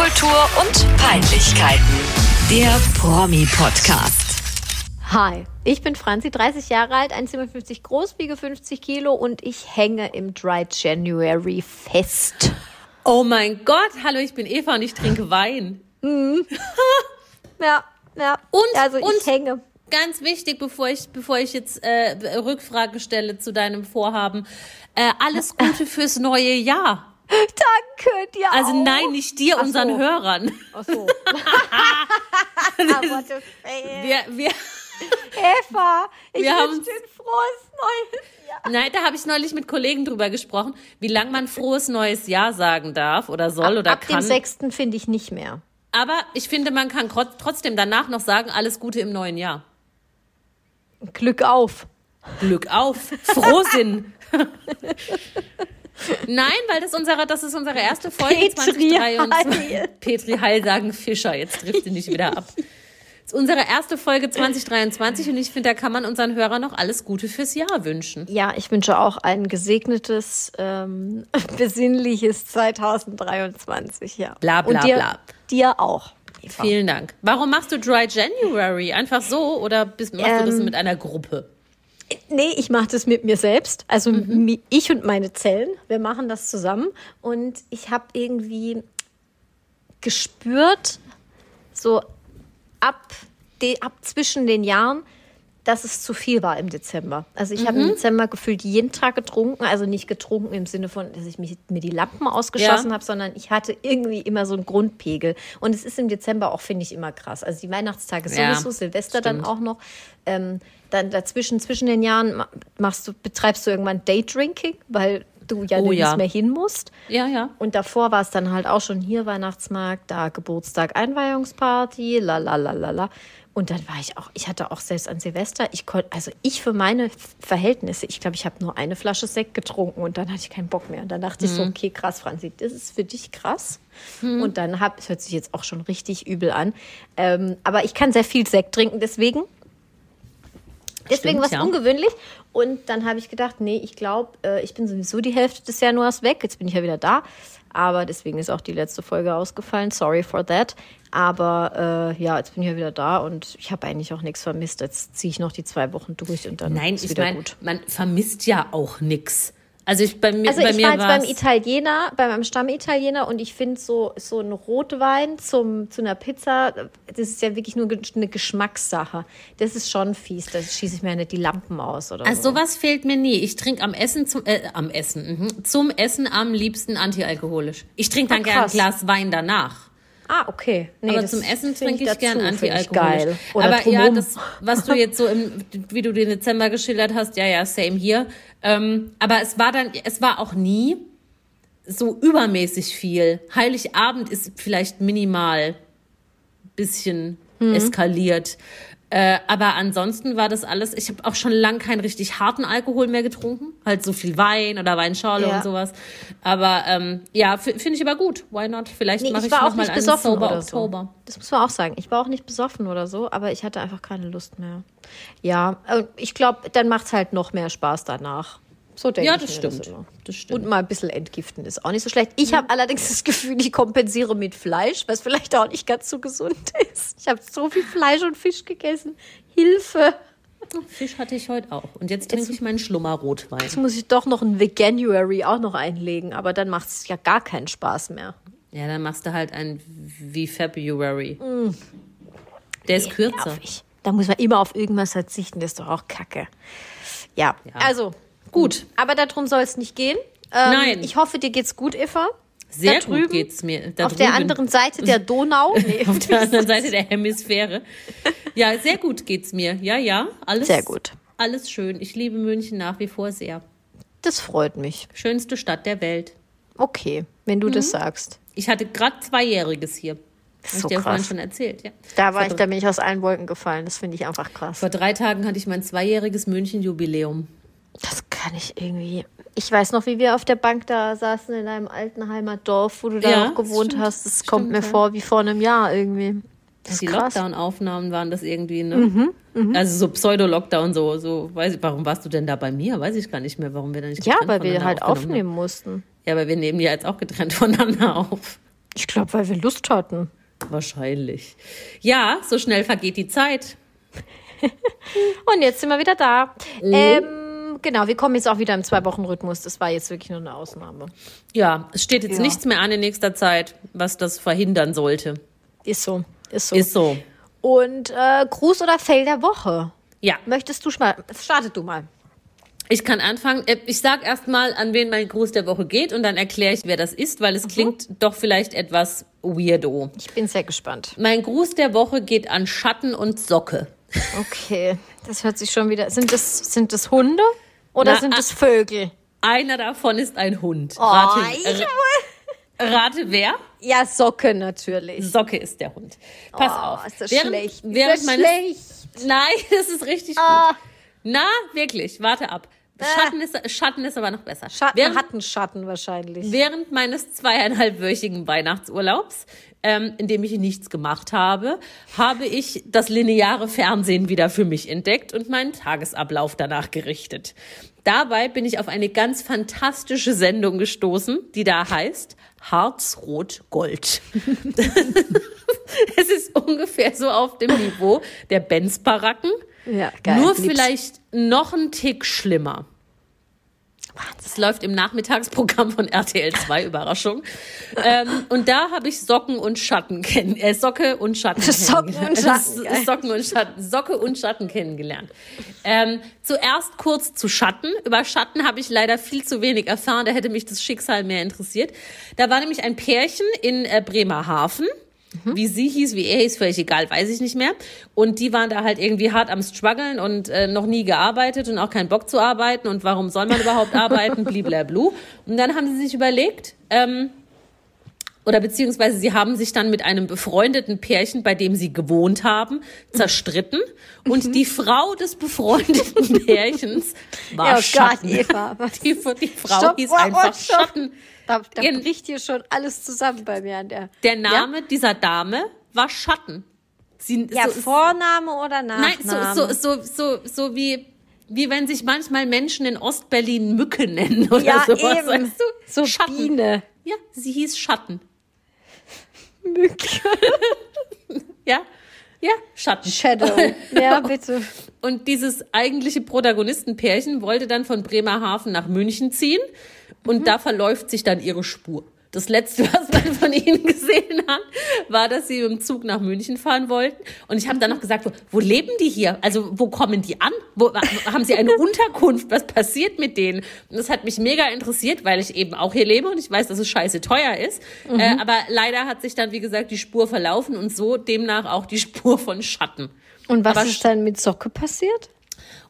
Popkultur und Peinlichkeiten. Der Promi-Podcast. Hi, ich bin Franzi, 30 Jahre alt, 1,57 groß, wiege 50 Kilo und ich hänge im Dry January fest. Oh mein Gott, hallo, ich bin Eva und ich trinke Wein. Ja, ja. Und, also ich und hänge. ganz wichtig, bevor ich, bevor ich jetzt äh, Rückfrage stelle zu deinem Vorhaben, äh, alles Gute fürs neue Jahr. Danke dir Also auch. nein, nicht dir, Ach unseren so. Hörern. Ach so. Ey, Wir, wir, Eva, ich Wir wünsche dir ein frohes neues Jahr. nein, da habe ich neulich mit Kollegen drüber gesprochen, wie lang man frohes neues Jahr sagen darf oder soll oder Ab dem kann. 6. finde ich nicht mehr. Aber ich finde, man kann trot- trotzdem danach noch sagen, alles Gute im neuen Jahr. Glück auf. Glück auf, Frohsinn. Nein, weil das unsere, das ist unsere erste Folge Petri 2023. Heil. Petri Heil sagen Fischer, jetzt trifft sie nicht wieder ab. Das ist unsere erste Folge 2023 und ich finde, da kann man unseren Hörern noch alles Gute fürs Jahr wünschen. Ja, ich wünsche auch ein gesegnetes, ähm, besinnliches 2023, ja. Bla, bla, Und dir, bla. dir auch. Eva. Vielen Dank. Warum machst du Dry January? Einfach so oder bist, machst du das Ähm, mit einer Gruppe? Nee, ich mache das mit mir selbst. Also mi- ich und meine Zellen, wir machen das zusammen. Und ich habe irgendwie gespürt, so ab, de, ab zwischen den Jahren, dass es zu viel war im Dezember. Also ich habe im Dezember gefühlt jeden Tag getrunken. Also nicht getrunken im Sinne von, dass ich mich, mir die Lampen ausgeschossen Ja. habe, sondern ich hatte irgendwie immer so einen Grundpegel. Und es ist im Dezember auch, finde ich, immer krass. Also die Weihnachtstage Ja, sowieso, Silvester dann stimmt. auch noch. Ähm, dann dazwischen, zwischen den Jahren ma- machst du, betreibst du irgendwann Daydrinking, weil du ja Oh ja. mehr hin musst. Ja, ja. Und davor war es dann halt auch schon hier Weihnachtsmarkt, da Geburtstag, Einweihungsparty, la la la la la. Und dann war ich auch, ich hatte auch selbst an Silvester, ich konnte, also ich für meine Verhältnisse, ich glaube, ich habe nur eine Flasche Sekt getrunken und dann hatte ich keinen Bock mehr. Und dann dachte ich so, Mhm. okay, krass, Franzi, das ist für dich krass. Und dann hab, es hört sich jetzt auch schon richtig übel an. Ähm, aber ich kann sehr viel Sekt trinken, deswegen Deswegen Stimmt, was ja. ungewöhnlich. Und dann habe ich gedacht, nee, ich glaube, äh, ich bin sowieso die Hälfte des Januars weg. Jetzt bin ich ja wieder da. Aber deswegen ist auch die letzte Folge ausgefallen. Sorry for that. Aber äh, ja, jetzt bin ich ja wieder da und ich habe eigentlich auch nichts vermisst. Jetzt ziehe ich noch die zwei Wochen durch und dann Nein, ist ich wieder meine, gut. man vermisst ja auch nix. Also ich bei mir, Also bei ich mir war jetzt beim Italiener, bei meinem Stammitaliener und ich finde so, so ein Rotwein zum, zu einer Pizza, das ist ja wirklich nur eine Geschmackssache. Das ist schon fies, da schieße ich mir ja nicht die Lampen aus oder Also so. sowas fehlt mir nie. Ich trinke am Essen zum äh, am Essen mhm. zum Essen am liebsten antialkoholisch. Ich trinke dann Ah, gerne ein. Glas Wein danach. Ah, okay. Nee, aber zum Essen trinke ich, gern ich antialkoholisch. Geil. Oder aber ja, drumrum. das, was du jetzt so im, wie du den Dezember geschildert hast, ja, ja, same hier. Ähm, aber es war dann, es war auch nie so übermäßig viel. Heiligabend ist vielleicht minimal bisschen Mhm. eskaliert. Äh, aber ansonsten war das alles, ich habe auch schon lang keinen richtig harten Alkohol mehr getrunken. Halt so viel Wein oder Weinschorle Ja. und sowas. Aber ähm, ja, finde ich aber gut. Why not? Vielleicht Nee, mache ich ich, noch auch mal einen besoffen Sober oder Oktober. so. Das muss man auch sagen. Ich war auch nicht besoffen oder so, aber ich hatte einfach keine Lust mehr. Ja, ich glaube, dann macht es halt noch mehr Spaß danach. So denke Ja, ich das stimmt. immer. Das stimmt. Und mal ein bisschen entgiften ist auch nicht so schlecht. Ich habe allerdings das Gefühl, ich kompensiere mit Fleisch, was vielleicht auch nicht ganz so gesund ist. Ich habe so viel Fleisch und Fisch gegessen. Hilfe! Fisch hatte ich heute auch. Und jetzt trinke ich meinen Schlummerrotwein. Jetzt muss ich doch noch ein Veganuary auch noch einlegen, aber dann macht es ja gar keinen Spaß mehr. Ja, dann machst du halt ein wie February. Der ist kürzer. Nervig. Da muss man immer auf irgendwas verzichten, das ist doch auch Kacke. Ja, also gut, aber darum soll es nicht gehen. Ähm, Nein. Ich hoffe, dir geht's gut, Eva. Sehr da gut drüben, geht's mir. Da auf der drüben. anderen Seite der Donau. Nee. Auf der anderen Seite der Hemisphäre. Ja, sehr gut geht's mir. Ja, ja. Alles, Sehr gut. Alles schön. Ich liebe München nach wie vor sehr. Das freut mich. Schönste Stadt der Welt. Okay, wenn du Mhm. das sagst. Ich hatte gerade Zweijähriges hier. Habe ich So dir vorhin schon erzählt, ja. Da war ich, da bin ich aus allen Wolken gefallen. Das finde ich einfach krass. vor drei Tagen hatte ich mein zweijähriges München-Jubiläum. Das kann ich irgendwie. Ich weiß noch, wie wir auf der Bank da saßen in einem alten Heimatdorf, wo du da Ja, auch gewohnt stimmt. hast. Das kommt mir ja. vor wie vor einem Jahr irgendwie. Das ist Die. Mhm, Lockdown-Aufnahmen waren das irgendwie, ne? Also so Pseudo-Lockdown, so, so, weiß ich, warum warst du denn da bei mir? Weiß ich gar nicht mehr, warum wir da nicht Ja, weil wir halt aufnehmen mussten. Ja, aber wir nehmen die jetzt auch getrennt voneinander auf. Ich glaube, weil wir Lust hatten. Wahrscheinlich. Ja, so schnell vergeht die Zeit. Und jetzt sind wir wieder da. Ähm, genau, wir kommen jetzt auch wieder im Zwei-Wochen-Rhythmus. Das war jetzt wirklich nur eine Ausnahme. Ja, es steht jetzt Ja. nichts mehr an in nächster Zeit, was das verhindern sollte. Ist so. Ist so. Ist so. Und äh, Gruß oder Fail der Woche. Ja, Möchtest du mal? Startet du mal. Ich kann anfangen. Äh, Ich sag erst mal, an wen mein Gruß der Woche geht und dann erkläre ich, wer das ist, weil es klingt doch vielleicht etwas weirdo. Ich bin sehr gespannt. Mein Gruß der Woche geht an Schatten und Socke. Okay, das hört sich schon wieder. Sind das, sind das Hunde oder Na, sind ah. das Vögel? Einer davon ist ein Hund. Oh, Rate, ich r- rate wer? Ja, Socke natürlich. Socke ist der Hund. Pass oh, auf. Ist das während, schlecht? Während ist das schlecht? Nein, das ist richtig Ah. gut. Na, wirklich, warte ab. Schatten ist, Schatten ist aber noch besser. Schatten während, hatten Schatten wahrscheinlich. während meines zweieinhalbwöchigen Weihnachtsurlaubs, ähm, in dem ich nichts gemacht habe, habe ich das lineare Fernsehen wieder für mich entdeckt und meinen Tagesablauf danach gerichtet. Dabei bin ich auf eine ganz fantastische Sendung gestoßen, die da heißt Harzrot Gold. es ist ungefähr so auf dem Niveau der Benz-Baracken. Ja, geil. Nur vielleicht noch ein Tick schlimmer. Es läuft im Nachmittagsprogramm von RTL 2, Überraschung. ähm, und da habe ich Socken und Schatten kennen, äh, Socke und Schatten Socken und kennengelernt. Schatten. Socken und Schatten, Socke und Schatten kennengelernt. Ähm, zuerst kurz zu Schatten. Über Schatten habe ich leider viel zu wenig erfahren. Da hätte mich das Schicksal mehr interessiert. Da war nämlich ein Pärchen in äh, Bremerhaven. Wie sie hieß, wie er hieß, völlig egal, weiß ich nicht mehr. Und die waren da halt irgendwie hart am struggeln und äh, noch nie gearbeitet und auch keinen Bock zu arbeiten. Und warum soll man überhaupt arbeiten? Bliblablu. Und dann haben sie sich überlegt, ähm, oder beziehungsweise sie haben sich dann mit einem befreundeten Pärchen, bei dem sie gewohnt haben, zerstritten. Und die Frau des befreundeten Pärchens war Ja, oh Gott, Schatten. Eva, was- Die, die Frau Stopp, hieß oh, oh, einfach stopp. Schatten. Da, da Gen- bricht hier schon alles zusammen bei mir an der. Der Name dieser Dame war Schatten. Sie, Ja, so, Vorname oder Nein, Nachname? so, so, so, so, so wie, wie wenn sich manchmal Menschen in Ostberlin Mücke nennen oder ja, sowas. eben. Weißt du? So Schatten. Biene. Ja, sie hieß Schatten. Mücke. Ja, ja, Schatten. Shadow. Ja, bitte. Und dieses eigentliche Protagonistenpärchen wollte dann von Bremerhaven nach München ziehen und da verläuft sich dann ihre Spur. Das letzte, was man von ihnen gesehen hat, war, dass sie dem Zug nach München fahren wollten. Und ich habe dann noch gesagt, wo, wo leben die hier? Also wo kommen die an? Wo, haben sie eine Unterkunft? Was passiert mit denen? Und das hat mich mega interessiert, weil ich eben auch hier lebe und ich weiß, dass es scheiße teuer ist. Äh, aber leider hat sich dann, wie gesagt, die Spur verlaufen und so demnach auch die Spur von Schatten. Und was Aber ist dann mit Socke passiert?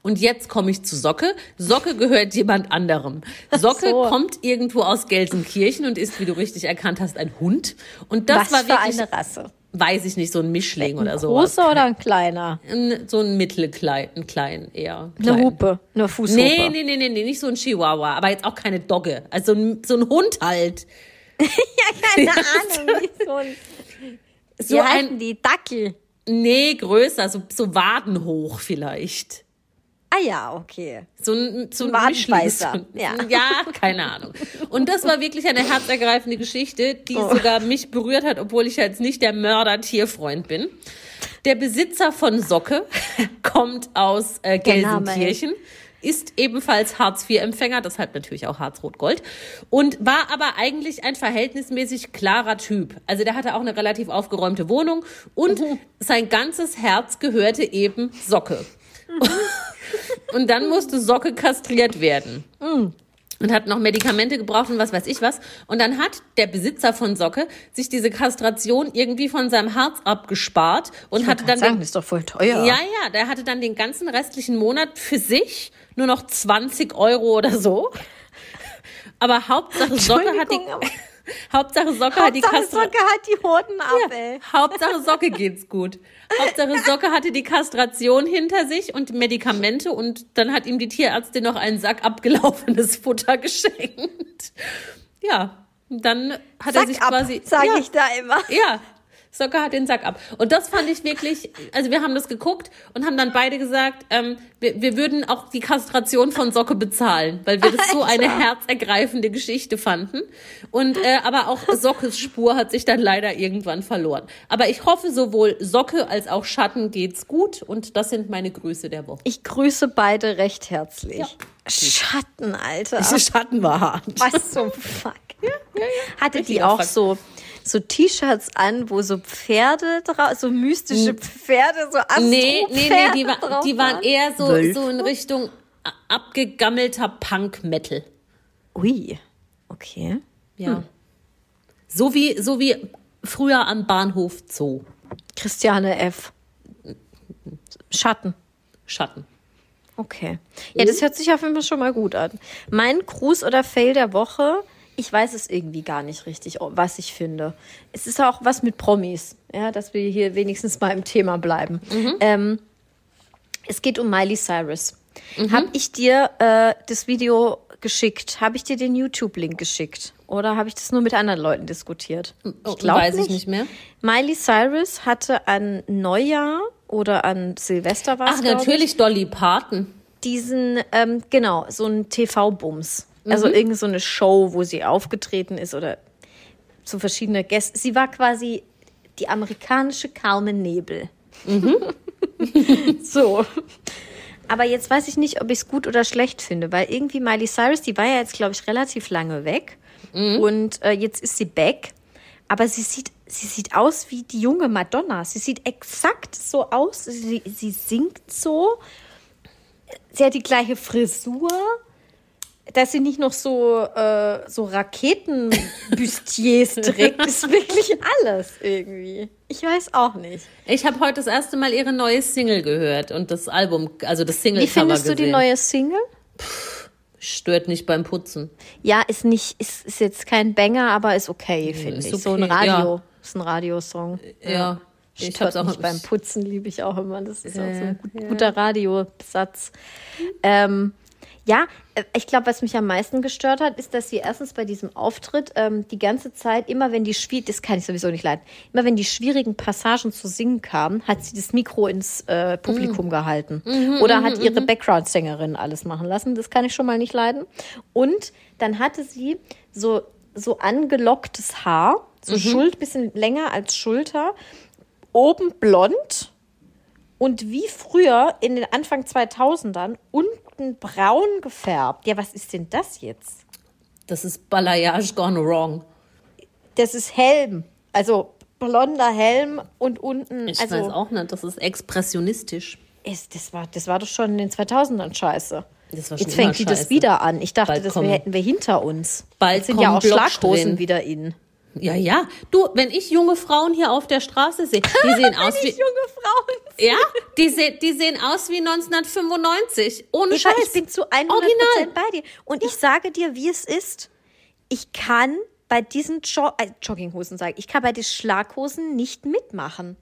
Und jetzt komme ich zu Socke. Socke gehört jemand anderem. Socke so. kommt irgendwo aus Gelsenkirchen und ist, wie du richtig erkannt hast, ein Hund. Und das was war für wirklich, eine Rasse? weiß ich nicht, so ein Mischling oder Ein sowas. großer oder ein kleiner? Ein, so ein mittelklein, ein klein eher. Eine Klein. Hupe, eine Fußhupe. Nee, nee, nee, nee, nee, nicht so ein Chihuahua, aber jetzt auch keine Dogge. Also ein, so ein Hund halt. Keine Ahnung, wie so ein. So Wie ein, die? Dackel. nee, größer, so, so wadenhoch vielleicht. Ah ja, okay. So ein, so ein Ein Mischling. Ja. ja, keine Ahnung. Und das war wirklich eine herzergreifende Geschichte, die Oh. sogar mich berührt hat, obwohl ich jetzt nicht der Mörder-Tierfreund bin. Der Besitzer von Socke kommt aus äh, Gelsenkirchen. Ist ebenfalls Hartz-IV-Empfänger, deshalb natürlich auch Harz-Rot-Gold. Und war aber eigentlich ein verhältnismäßig klarer Typ. Also der hatte auch eine relativ aufgeräumte Wohnung und Mhm. sein ganzes Herz gehörte eben Socke. Und dann musste Socke kastriert werden. Und hat noch Medikamente gebraucht und was weiß ich was. Und dann hat der Besitzer von Socke sich diese Kastration irgendwie von seinem Herz abgespart und hatte dann sagen, den, das ist doch voll teuer. ja, ja, der hatte dann den ganzen restlichen Monat für sich nur noch 20 Euro oder so. Aber Hauptsache Socke hat die, Hauptsache Socke hat die Hauptsache Kastration. Socke hat die Hoden ab, ey. Hauptsache Socke geht's gut. Hauptsache Socke hatte die Kastration hinter sich und Medikamente und dann hat ihm die Tierärztin noch einen Sack abgelaufenes Futter geschenkt. Ja, dann hat er Sack sich ab, quasi sage ja, ich da immer. ja, Socke hat den Sack ab. Und das fand ich wirklich, also wir haben das geguckt und haben dann beide gesagt, ähm, wir, wir würden auch die Kastration von Socke bezahlen, weil wir das so eine herzergreifende Geschichte fanden. Und äh, aber auch Sockes Spur hat sich dann leider irgendwann verloren. Aber ich hoffe, sowohl Socke als auch Schatten geht's gut und das sind meine Grüße der Woche. Ich grüße beide recht herzlich. Ja. Schatten, Alter. Diese Schatten war hart. Was zum Fuck? Hatte die auch so, so T-Shirts an, wo so Pferde drauf, so mystische Pferde, so Nee, nee, nee, Astro-Pferde die, war, drauf die waren eher so, Wölfe? so in Richtung abgegammelter Punk-Metal. Ui, okay. Ja. So wie, so wie früher am Bahnhof Zoo. Christiane F. Schatten. Schatten. Okay. Ja, das hört sich auf jeden Fall schon mal gut an. Mein Gruß oder Fail der Woche, ich weiß es irgendwie gar nicht richtig, was ich finde. Es ist auch was mit Promis, ja, dass wir hier wenigstens mal im Thema bleiben. Ähm, es geht um Miley Cyrus. Habe ich dir äh, das Video geschickt? Habe ich dir den YouTube-Link geschickt? Oder habe ich das nur mit anderen Leuten diskutiert? Oh, glaub weiß ich nicht mehr. Miley Cyrus hatte an Neujahr oder an Silvester war Ach, glaub ich, natürlich Dolly Parton. diesen, ähm, genau, so ein TV-Bums. Also Mhm. irgend so eine Show, wo sie aufgetreten ist oder zu verschiedene Gäste. Sie war quasi die amerikanische Carmen Nebel. Mhm. so. Aber jetzt weiß ich nicht, ob ich es gut oder schlecht finde, weil irgendwie Miley Cyrus, die war ja jetzt, glaube ich, relativ lange weg. Mhm. Und äh, jetzt ist sie back. Aber sie sieht, sie sieht aus wie die junge Madonna. Sie sieht exakt so aus. Sie, sie singt so sie hat die gleiche Frisur, dass sie nicht noch so, äh, so Raketenbustiers trägt, ist wirklich alles irgendwie. Ich weiß auch nicht. Ich habe heute das erste Mal ihre neue Single gehört und das Album, also das Single Wie findest du gesehen. die neue Single? Stört nicht beim Putzen. Ja, ist nicht, ist, ist jetzt kein Banger, aber ist okay, finde ich. So ein okay, Radio, ja. ist ein Radiosong. Ja. Ich Ich hab's auch nicht beim Putzen, liebe ich auch immer. Das ist auch so ein gut, ja. guter Radiosatz. Ähm, ja, äh, ich glaube, was mich am meisten gestört hat, ist, dass sie erstens bei diesem Auftritt ähm, die ganze Zeit, immer wenn die schwierig, das kann ich sowieso nicht leiden, immer wenn die schwierigen Passagen zu singen kamen, hat sie das Mikro ins äh, Publikum Mhm. gehalten. Oder hat ihre Background-Sängerin alles machen lassen. Das kann ich schon mal nicht leiden. Und dann hatte sie so, so angelocktes Haar, so Mhm. Schuld, bisschen länger als Schulter, oben blond und wie früher in den Anfang 2000ern unten braun gefärbt. Ja, was ist denn das jetzt? Das ist Balayage gone wrong. Das ist Helm. Also blonder Helm und unten. Ich also, weiß auch nicht, das ist expressionistisch. Ist, das, war, das war doch schon in den 2000ern scheiße. Das Jetzt fängt die das scheiße. wieder an. Ich dachte, Bald das wär, hätten wir hinter uns. Bald Jetzt sind ja auch Schlaghosen Blocksträhnen. wieder in. Ja, ja. Du, wenn ich junge Frauen hier auf der Straße sehe, die sehen aus wie. junge Frauen. Ja, die, se die sehen aus wie 1995. Ohne Eva, Scheiß. ich bin zu 100% Original. bei dir. Und ich sage dir, wie es ist. Ich kann bei diesen jo äh, Jogginghosen sagen, ich kann bei den Schlaghosen nicht mitmachen.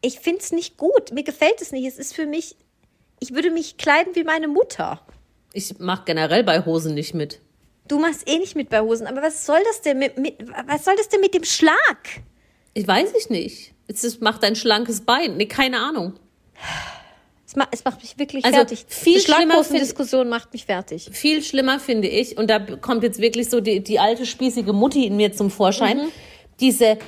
Ich finde es nicht gut. Mir gefällt es nicht. Es ist für mich, ich würde mich kleiden wie meine Mutter. Ich mach generell bei Hosen nicht mit. Du machst eh nicht mit bei Hosen, aber was soll das denn mit, mit was soll das denn mit dem Schlag? Ich weiß ich nicht. Es macht ein schlankes Bein. Nee, keine Ahnung. Es macht, es macht mich wirklich Also, fertig. viel Die schlimmer Schlaghosen-Diskussion macht mich fertig. Viel schlimmer finde ich, und da kommt jetzt wirklich so die, die alte spießige Mutti in mir zum Vorschein, Mhm. diese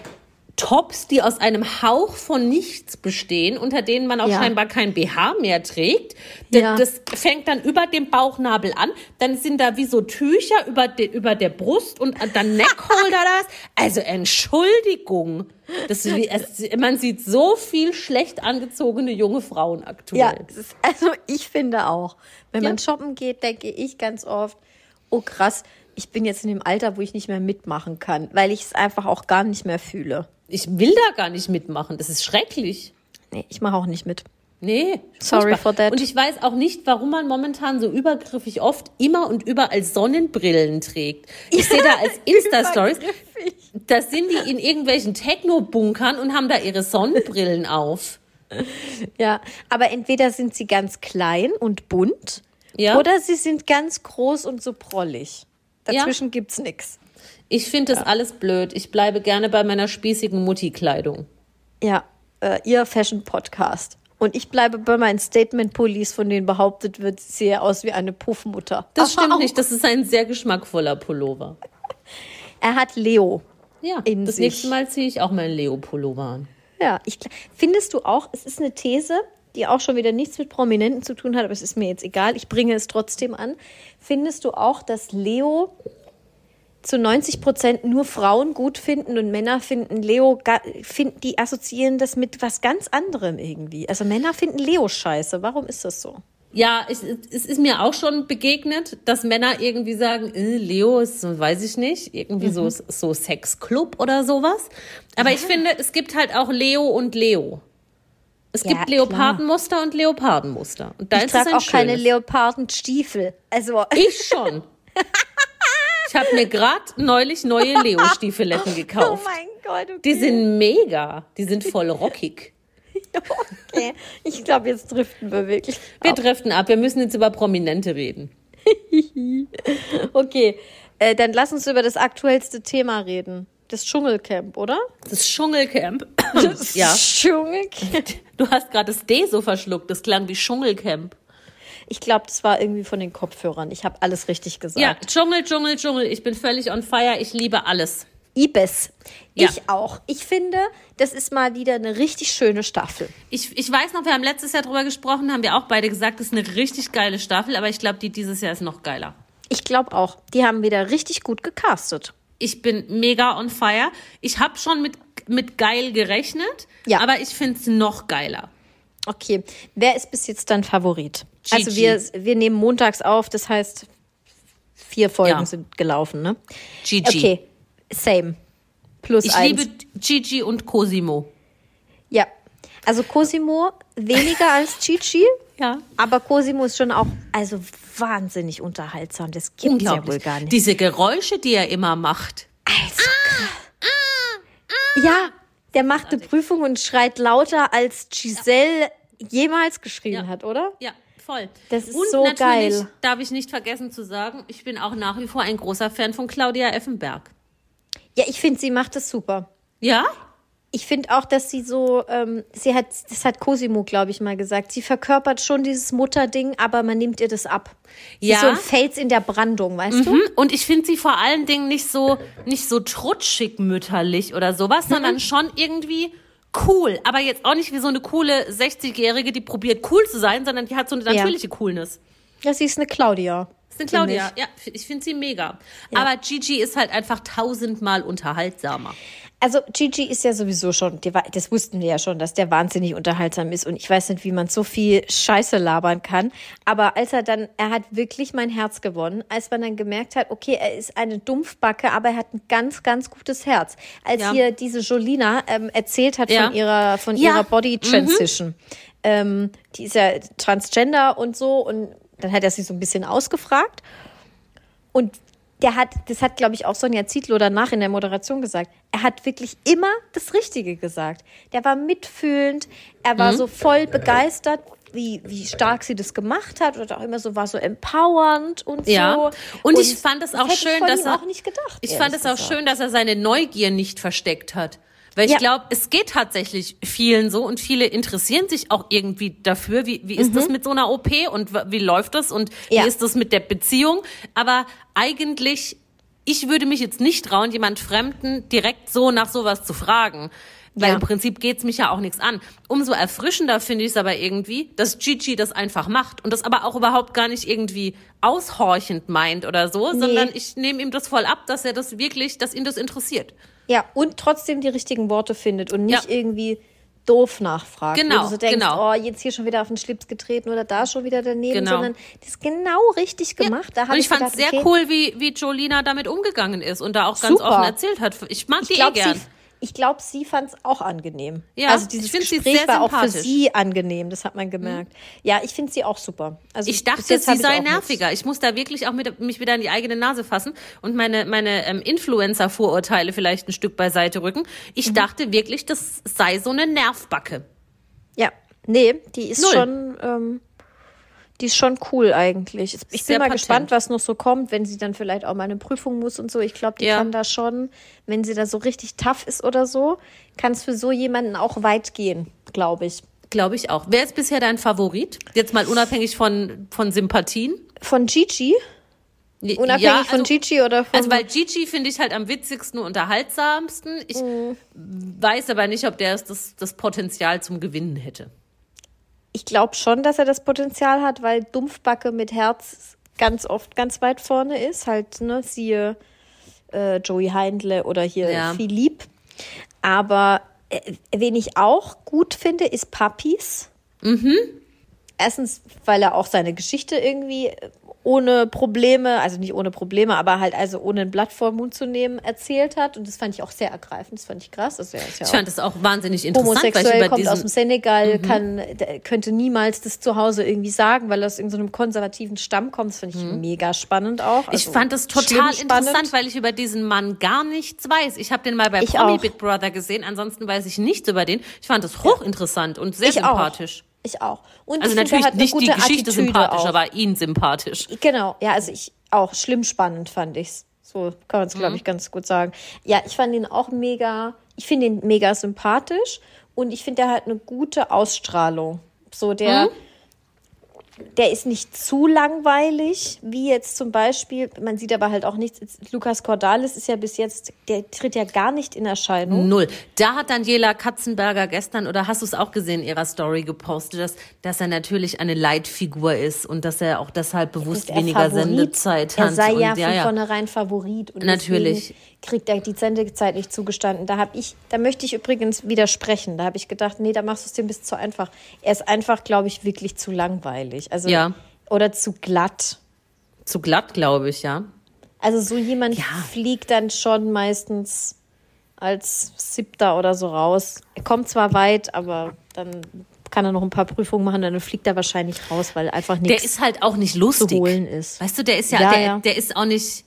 Tops, die aus einem Hauch von nichts bestehen, unter denen man auch Ja. scheinbar kein BH mehr trägt. D Ja. Das fängt dann über dem Bauchnabel an, dann sind da wie so Tücher über, de, über der Brust und dann Neckholder das. Also Entschuldigung. Das, es, man sieht so viel schlecht angezogene junge Frauen aktuell. Ja, also ich finde auch, wenn Ja. man shoppen geht, denke ich ganz oft, oh krass, ich bin jetzt in dem Alter, wo ich nicht mehr mitmachen kann, weil ich es einfach auch gar nicht mehr fühle. Ich will da gar nicht mitmachen. Das ist schrecklich. Nee, ich mache auch nicht mit. Nee. Sorry furchtbar. for that. Und ich weiß auch nicht, warum man momentan so übergriffig oft immer und überall Sonnenbrillen trägt. Ich sehe da als Insta-Stories, da sind die in irgendwelchen Techno-Bunkern und haben da ihre Sonnenbrillen auf. Ja, aber entweder sind sie ganz klein und bunt Ja. oder sie sind ganz groß und so prollig. Ja. Dazwischen gibt's nichts. Ich finde das alles blöd. Ich bleibe gerne bei meiner spießigen Mutti-Kleidung. Ja, äh, ihr Fashion-Podcast. Und ich bleibe bei meinen Statement-Pullis, von denen behauptet wird, sie sehe aus wie eine Puffmutter. Das Aber stimmt auch- nicht, das ist ein sehr geschmackvoller Pullover. Er hat Leo. Ja, In das sich. nächste Mal ziehe ich auch meinen Leo-Pullover an. Ja, ich, findest du auch, es ist eine These, die auch schon wieder nichts mit Prominenten zu tun hat, aber es ist mir jetzt egal, ich bringe es trotzdem an. Findest du auch, dass Leo zu 90 Prozent nur Frauen gut finden und Männer finden Leo, finden, die assoziieren das mit was ganz anderem irgendwie. Also Männer finden Leo scheiße. Warum ist das so? Ja, ich, es ist mir auch schon begegnet, dass Männer irgendwie sagen, äh, Leo ist, weiß ich nicht, irgendwie so, so Sexclub oder sowas. Aber ich finde, es gibt halt auch Leo und Leo. Es Ja, gibt Leopardenmuster und Leopardenmuster. Und da Ich trage auch keine schönes. Leopardenstiefel. Also Ich schon. Ich habe mir gerade neulich neue Leo-Stiefeletten Oh gekauft. mein Gott, okay. Die sind mega. Die sind voll rockig. okay. Ich glaube, jetzt driften wir wirklich. Wir driften ab. Wir müssen jetzt über Prominente reden. Okay, äh, dann lass uns über das aktuellste Thema reden. Das Dschungelcamp, oder? Das Dschungelcamp. ja. Dschungelcamp. Du hast gerade das D so verschluckt. Das klang wie Dschungelcamp. Ich glaube, das war irgendwie von den Kopfhörern. Ich habe alles richtig gesagt. Ja, Dschungel, Dschungel, Dschungel. Ich bin völlig on fire. Ich liebe alles. Ibis. Ja. Ich auch. Ich finde, das ist mal wieder eine richtig schöne Staffel. Ich, ich weiß noch, wir haben letztes Jahr drüber gesprochen, haben wir auch beide gesagt, das ist eine richtig geile Staffel, aber ich glaube, die dieses Jahr ist noch geiler. Ich glaube auch. Die haben wieder richtig gut gecastet. Ich bin mega on fire. Ich habe schon mit, mit geil gerechnet, Ja. aber ich finde es noch geiler. Okay, wer ist bis jetzt dein Favorit? Gigi. Also wir, wir nehmen montags auf, das heißt, vier Folgen Ja. sind gelaufen, ne? Gigi. Okay, same. Plus Ich eins. liebe Gigi und Cosimo. Ja, also Cosimo weniger als Chichi, Ja. aber Cosimo ist schon auch also wahnsinnig unterhaltsam. Das gibt's ja wohl gar nicht. Diese Geräusche, die er immer macht. Also, ja, der macht eine Prüfung und schreit lauter als Giselle jemals geschrien Ja. hat, oder? Ja, voll. Das ist und so natürlich geil. darf ich nicht vergessen zu sagen, ich bin auch nach wie vor ein großer Fan von Claudia Effenberg. Ja, ich finde, sie macht das super. Ja? Ich finde auch, dass sie so, ähm, sie hat, das hat Cosimo, glaube ich, mal gesagt, sie verkörpert schon dieses Mutterding, aber man nimmt ihr das ab. Sie Ja. ist so ein Fels in der Brandung, weißt du? Hm, Und ich finde sie vor allen Dingen nicht so, nicht so trutschig mütterlich oder sowas, Mhm. sondern schon irgendwie cool. Aber jetzt auch nicht wie so eine coole 60-Jährige, die probiert cool zu sein, sondern die hat so eine Ja. natürliche Coolness. Ja, sie ist eine Claudia. Ist eine Claudia. Ja, ich finde sie mega. Aber Gigi ist halt einfach tausendmal unterhaltsamer. Also Gigi ist ja sowieso schon, das wussten wir ja schon, dass der wahnsinnig unterhaltsam ist und ich weiß nicht, wie man so viel Scheiße labern kann. Aber als er dann, er hat wirklich mein Herz gewonnen, als man dann gemerkt hat, okay, er ist eine Dumpfbacke, aber er hat ein ganz, ganz gutes Herz. Als Ja. hier diese Jolina ähm, erzählt hat Ja. von ihrer, von Ja. Mhm. ihrer Body Transition, ähm, die ist ja Transgender und so und dann hat er sie so ein bisschen ausgefragt und der hat, das hat, glaube ich, auch Sonja Zietlow danach in der Moderation gesagt. Er hat wirklich immer das Richtige gesagt. Der war mitfühlend, er Mhm. war so voll begeistert, wie, wie stark sie das gemacht hat und auch immer so war so empowernd und Ja. so. Und ich fand es das auch ich schön, dass er auch nicht gedacht. Ich fand es auch gesagt. schön, dass er seine Neugier nicht versteckt hat. Weil ich Ja. glaube, es geht tatsächlich vielen so und viele interessieren sich auch irgendwie dafür, wie, wie ist das mit so einer OP und wie läuft das und Mhm. Ja. wie ist das mit der Beziehung. Aber eigentlich, ich würde mich jetzt nicht trauen, jemand Fremden direkt so nach sowas zu fragen. Weil Ja. im Prinzip geht's mich ja auch nichts an. Umso erfrischender finde ich es aber irgendwie, dass Gigi das einfach macht und das aber auch überhaupt gar nicht irgendwie aushorchend meint oder so, sondern ich nehme ihm das voll ab, dass er das wirklich, dass ihn das interessiert. Ja, und trotzdem die richtigen Worte findet und nicht Ja. irgendwie doof nachfragt. Genau, wo du so denkst, genau. oh, jetzt hier schon wieder auf den Schlips getreten oder da schon wieder daneben, Genau. sondern das ist genau richtig gemacht. Da hab und ich fand es sehr okay, cool, wie, wie Jolina damit umgegangen ist und da auch ganz Super. offen erzählt hat. Ich mag Ich die eh glaube, gern. sie, ich glaub, sie fand es auch angenehm. Ja, also ich dieses sie Gespräch sehr war auch für sie angenehm, das hat man gemerkt. Ja, ich finde sie auch super. Also Ich dachte, sie sei auch nichts. nerviger. Ich muss da wirklich auch mit, mich wieder in die eigene Nase fassen und meine, meine ähm, Influencer-Vorurteile vielleicht ein Stück beiseite rücken. Ich Mhm. dachte wirklich, das sei so eine Nervbacke. Ja, nee, die ist Null. schon, ähm, Die ist schon cool eigentlich. Ich bin Sehr mal patent. gespannt, was noch so kommt, wenn sie dann vielleicht auch mal eine Prüfung muss und so. Ich glaube, die Ja. kann da schon, wenn sie da so richtig tough ist oder so, kann es für so jemanden auch weit gehen, glaube ich. Glaube ich auch. Wer ist bisher dein Favorit? Jetzt mal unabhängig von, von Sympathien. Von Gigi? Unabhängig Ja, von also- Gigi oder von. Also weil Gigi finde ich halt am witzigsten und unterhaltsamsten. Ich Mhm. weiß aber nicht, ob der das, das Potenzial zum Gewinnen hätte. Ich glaube schon, dass er das Potenzial hat, weil Dumpfbacke mit Herz ganz oft ganz weit vorne ist. Halt, ne, siehe äh, Joey Heindle oder hier Ja. Philipp. Aber äh, wen ich auch gut finde, ist Papis. Erstens, weil er auch seine Geschichte irgendwie ohne Probleme, also nicht ohne Probleme, aber halt also ohne ein Blatt vor den Mund zu nehmen, erzählt hat. Und das fand ich auch sehr ergreifend. Das fand ich krass. Also ist ja Ich auch fand das auch wahnsinnig interessant, homosexuell, kommt aus dem diesen, Mhm. Senegal, kann, könnte niemals das zu Hause irgendwie sagen, weil er aus in so einem konservativen Stamm kommt. Das fand ich mega spannend auch. Mhm. ich Also fand das total interessant, weil ich über diesen Mann gar nichts weiß. Ich habe den mal bei Ich Promi auch. Big Brother gesehen, ansonsten weiß ich nichts über den. Ich fand das hochinteressant und sehr Ich sympathisch. auch. Ich auch. Und Also er natürlich hat eine nicht die gute Geschichte Attitüde sympathisch, auch. aber ihn sympathisch. Genau, ja, also ich auch schlimm spannend fand ich's. So kann man es, Mhm. glaube ich, ganz gut sagen. Ja, ich fand ihn auch mega, ich finde ihn mega sympathisch und ich finde, er hat eine gute Ausstrahlung. So der, Mhm. Der ist nicht zu langweilig, wie jetzt zum Beispiel, man sieht aber halt auch nichts, Lukas Cordalis ist ja bis jetzt, der tritt ja gar nicht in Erscheinung. Null. Da hat Daniela Katzenberger gestern, oder hast du es auch gesehen in ihrer Story gepostet, dass, dass er natürlich eine Leitfigur ist und dass er auch deshalb bewusst er weniger Favorit. Sendezeit Er hat. sei und ja von ja, ja. vornherein Favorit. Und Natürlich. Kriegt er die Sendezeit nicht zugestanden. Da habe ich, da möchte ich übrigens widersprechen. Da habe ich gedacht, nee, da machst du es dir ein bisschen zu einfach. Er ist einfach, glaube ich, wirklich zu langweilig. Also Ja. oder zu glatt. Zu glatt, glaube ich, ja. Also so jemand Ja. fliegt dann schon meistens als Siebter oder so raus. Er kommt zwar weit, aber dann kann er noch ein paar Prüfungen machen, dann fliegt er wahrscheinlich raus, weil einfach Der nichts ist halt auch nicht zu lustig. holen ist. Weißt du, der ist ja, Ja, der, ja. der ist auch nicht.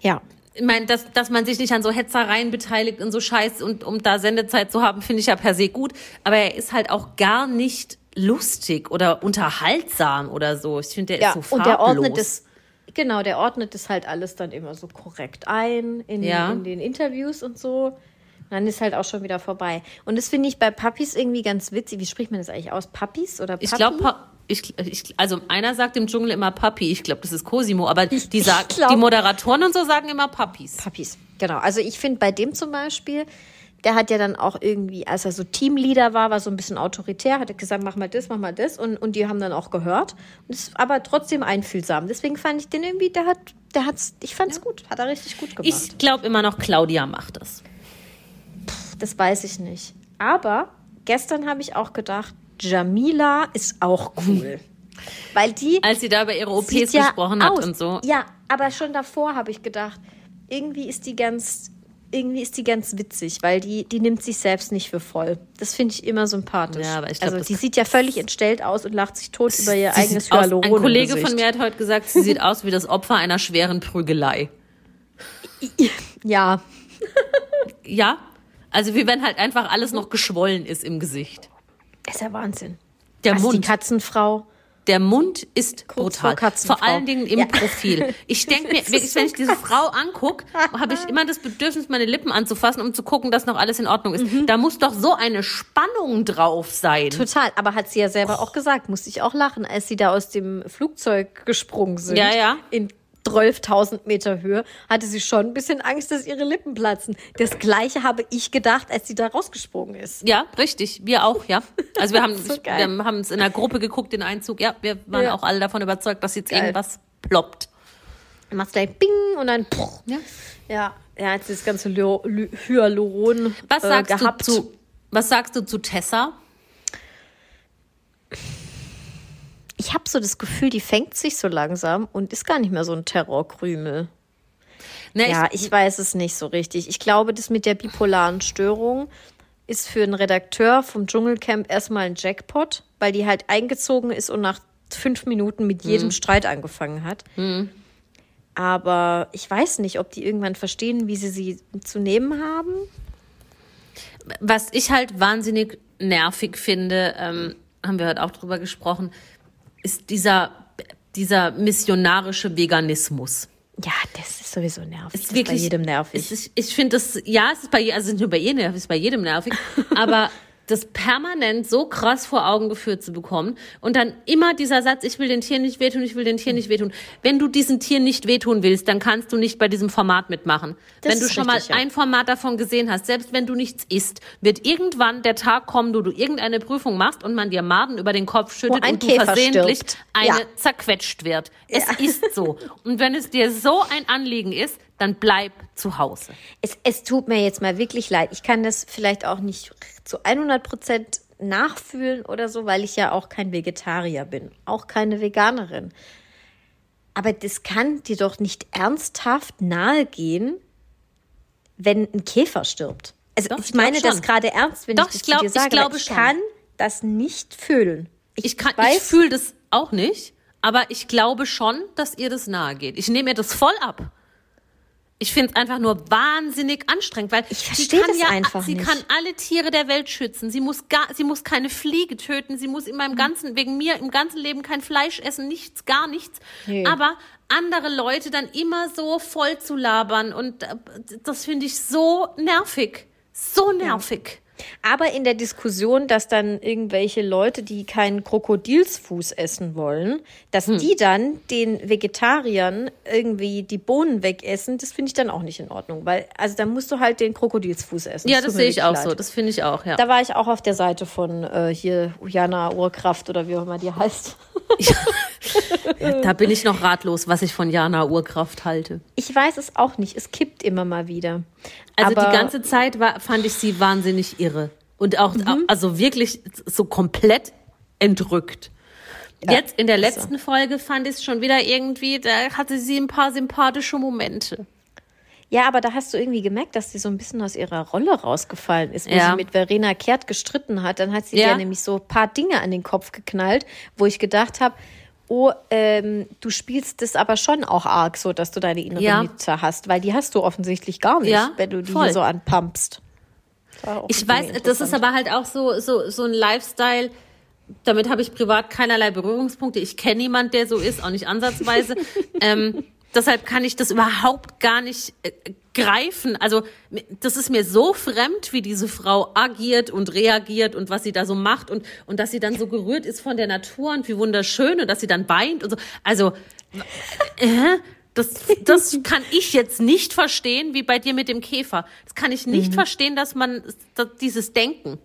Ja. Ich meine, dass, dass man sich nicht an so Hetzereien beteiligt und so Scheiß und um da Sendezeit zu haben, finde ich ja per se gut. Aber er ist halt auch gar nicht lustig oder unterhaltsam oder so. Ich finde, der Ja, ist so farblos. und der ordnet es, genau, der ordnet das halt alles dann immer so korrekt ein in, Ja. in den Interviews und so. Und dann ist halt auch schon wieder vorbei. Und das finde ich bei Papis irgendwie ganz witzig. Wie spricht man das eigentlich aus? Papis oder Papi? Ich glaube, ich, ich, also einer sagt im Dschungel immer Papi. Ich glaube, das ist Cosimo. Aber die, sagen, glaub- die Moderatoren und so sagen immer Papis. Papis, genau. Also ich finde bei dem zum Beispiel, der hat ja dann auch irgendwie, als er so Teamleader war, war so ein bisschen autoritär, hat er gesagt, mach mal das, mach mal das. Und, und die haben dann auch gehört. Und ist aber trotzdem einfühlsam. Deswegen fand ich den irgendwie, der hat, der hat's, ich fand's gut, hat er richtig gut gemacht. Ich glaube immer noch, Claudia macht das. Das weiß ich nicht. Aber gestern habe ich auch gedacht, Jamila ist auch cool. Weil die Als sie da über ihre OPs ja gesprochen hat aus. und so. Ja, aber schon davor habe ich gedacht, irgendwie ist die ganz, irgendwie ist die ganz witzig, weil die, die nimmt sich selbst nicht für voll. Das finde ich immer sympathisch. Ja, aber ich glaub, also die sieht ja völlig entstellt aus und lacht sich tot über ihr eigenes Hyaluron. ein Kollege von mir hat heute gesagt, sie sieht aus wie das Opfer einer schweren Prügelei. Ja, Ja, also wie wenn halt einfach alles noch geschwollen ist im Gesicht. Ist ja Wahnsinn. Der also die Mund, Katzenfrau. der Mund ist Kurz brutal. vor. Vor allen Dingen im Ja. Profil. Ich denke mir, Das wirklich, wenn ich diese Frau angucke, habe ich immer das Bedürfnis, meine Lippen anzufassen, um zu gucken, dass noch alles in Ordnung ist. Mhm. Da muss doch so eine Spannung drauf sein. Total, aber hat sie ja selber auch gesagt, musste ich auch lachen, als sie da aus dem Flugzeug gesprungen sind. Ja, ja. In 12.000 Meter Höhe, hatte sie schon ein bisschen Angst, dass ihre Lippen platzen. Das Gleiche habe ich gedacht, als sie da rausgesprungen ist. Ja, richtig. Wir auch, ja. Also wir haben So es in der Gruppe geguckt, den Einzug. Ja, wir waren Ja. auch alle davon überzeugt, dass jetzt Geil. irgendwas ploppt. Dann machst du gleich Bing und dann Puh. Ja. Ja, er hat das ganze Hyaluron Was äh, sagst gehabt. du zu was sagst du zu Tessa? Ich habe so das Gefühl, die fängt sich so langsam und ist gar nicht mehr so ein Terrorkrümel. Ne, Ja, ich weiß es nicht so richtig. Ich glaube, das mit der bipolaren Störung ist für einen Redakteur vom Dschungelcamp erstmal ein Jackpot, weil die halt eingezogen ist und nach fünf Minuten mit jedem Mhm. Streit angefangen hat. Aber ich weiß nicht, ob die irgendwann verstehen, wie sie sie zu nehmen haben. was ich halt wahnsinnig nervig finde, ähm, haben wir heute auch drüber gesprochen, ist dieser dieser missionarische Veganismus. Ja, das ist sowieso nervig. Ist das wirklich, ist bei jedem nervig. Ist, ich finde das, ja, es ist bei, also nicht nur bei jedem nervig, es ist bei jedem nervig, aber das permanent so krass vor Augen geführt zu bekommen und dann immer dieser Satz, ich will den Tieren nicht wehtun, ich will den Tieren nicht wehtun. Wenn du diesen Tieren nicht wehtun willst, dann kannst du nicht bei diesem Format mitmachen. Das wenn du schon richtig, mal ja. ein Format davon gesehen hast, selbst wenn du nichts isst, wird irgendwann der Tag kommen, wo du irgendeine Prüfung machst und man dir Maden über den Kopf schüttet und du Käfer versehentlich stirbt. eine Ja. zerquetscht wird. Es ist so. Und wenn es dir so ein Anliegen ist, dann bleib zu Hause. Es, es tut mir jetzt mal wirklich leid. Ich kann das vielleicht auch nicht zu 100 Prozent nachfühlen oder so, weil ich ja auch kein Vegetarier bin, auch keine Veganerin. Aber das kann dir doch nicht ernsthaft nahegehen, wenn ein Käfer stirbt. Also Doch, ich ich meine das gerade ernst, wenn Doch, ich das ich glaub- dir ich sage. aber glaube ich schon. kann das nicht fühlen. Ich kann, ich weiß- fühle das auch nicht, aber ich glaube schon, dass ihr das nahe geht. Ich nehme mir das voll ab. Ich finde es einfach nur wahnsinnig anstrengend, weil Ich sie verstehe kann ja, einfach sie nicht. kann alle Tiere der Welt schützen. Sie muss gar, sie muss keine Fliege töten. Sie muss in Mhm. meinem ganzen, wegen mir im ganzen Leben kein Fleisch essen, nichts, gar nichts. Nee. Aber andere Leute dann immer so voll zu labern und äh, das finde ich so nervig, so nervig. Aber in der Diskussion, dass dann irgendwelche Leute, die keinen Krokodilsfuß essen wollen, dass Hm. die dann den Vegetariern irgendwie die Bohnen wegessen, das finde ich dann auch nicht in Ordnung. Weil, also da musst du halt den Krokodilsfuß essen. Ja, das mir sehe ich auch so. leid. Das finde ich auch, ja. Da war ich auch auf der Seite von äh, hier Jana Urkraft oder wie auch immer die heißt. Da bin ich noch ratlos, was ich von Jana Urkraft halte. Ich weiß es auch nicht. Es kippt immer mal wieder. Also Aber die ganze Zeit war, fand ich sie wahnsinnig irre. Und auch, also wirklich so komplett entrückt. Jetzt in der letzten Folge fand ich es schon wieder irgendwie, da hatte sie ein paar sympathische Momente. Ja, aber da hast du irgendwie gemerkt, dass sie so ein bisschen aus ihrer Rolle rausgefallen ist, wo Ja. sie mit Verena Kehrt gestritten hat. Dann hat sie Ja. dir nämlich so ein paar Dinge an den Kopf geknallt, wo ich gedacht habe, oh, ähm, du spielst das aber schon auch arg so, dass du deine innere Ja. Mitte hast, weil die hast du offensichtlich gar nicht, Ja, wenn du die so anpumpst. Ich weiß, das ist aber halt auch so, so, so ein Lifestyle. Damit habe ich privat keinerlei Berührungspunkte. Ich kenne niemand, der so ist, auch nicht ansatzweise. ähm, deshalb kann ich das überhaupt gar nicht äh, greifen. Also das ist mir so fremd, wie diese Frau agiert und reagiert und was sie da so macht und, und dass sie dann so gerührt ist von der Natur und wie wunderschön und dass sie dann weint und so. Also äh, das, das kann ich jetzt nicht verstehen, wie bei dir mit dem Käfer. Das kann ich Mhm. nicht verstehen, dass man dass dieses Denken.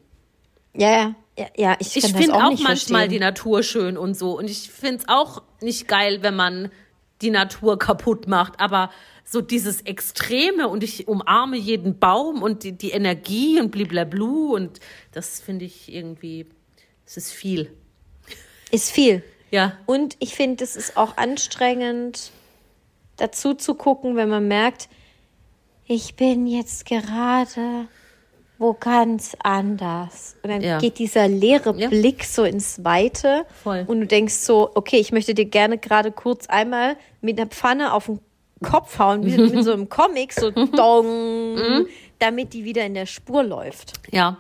Ja, ja, ja, ja ich, Ich finde auch, auch manchmal verstehen. die Natur schön und so. Und ich finde es auch nicht geil, wenn man die Natur kaputt macht. Aber so dieses Extreme und ich umarme jeden Baum und die, die Energie und bliblablu und das finde ich irgendwie, es ist viel. Ist viel. Ja. Und ich finde, es ist auch anstrengend, dazu zu gucken, wenn man merkt, ich bin jetzt gerade wo ganz anders. Und dann Ja. geht dieser leere Ja. Blick so ins Weite. Voll. Und du denkst so, okay, ich möchte dir gerne gerade kurz einmal mit einer Pfanne auf den Kopf hauen, wie mit so einem Comic, so dong, Mhm. damit die wieder in der Spur läuft. Ja.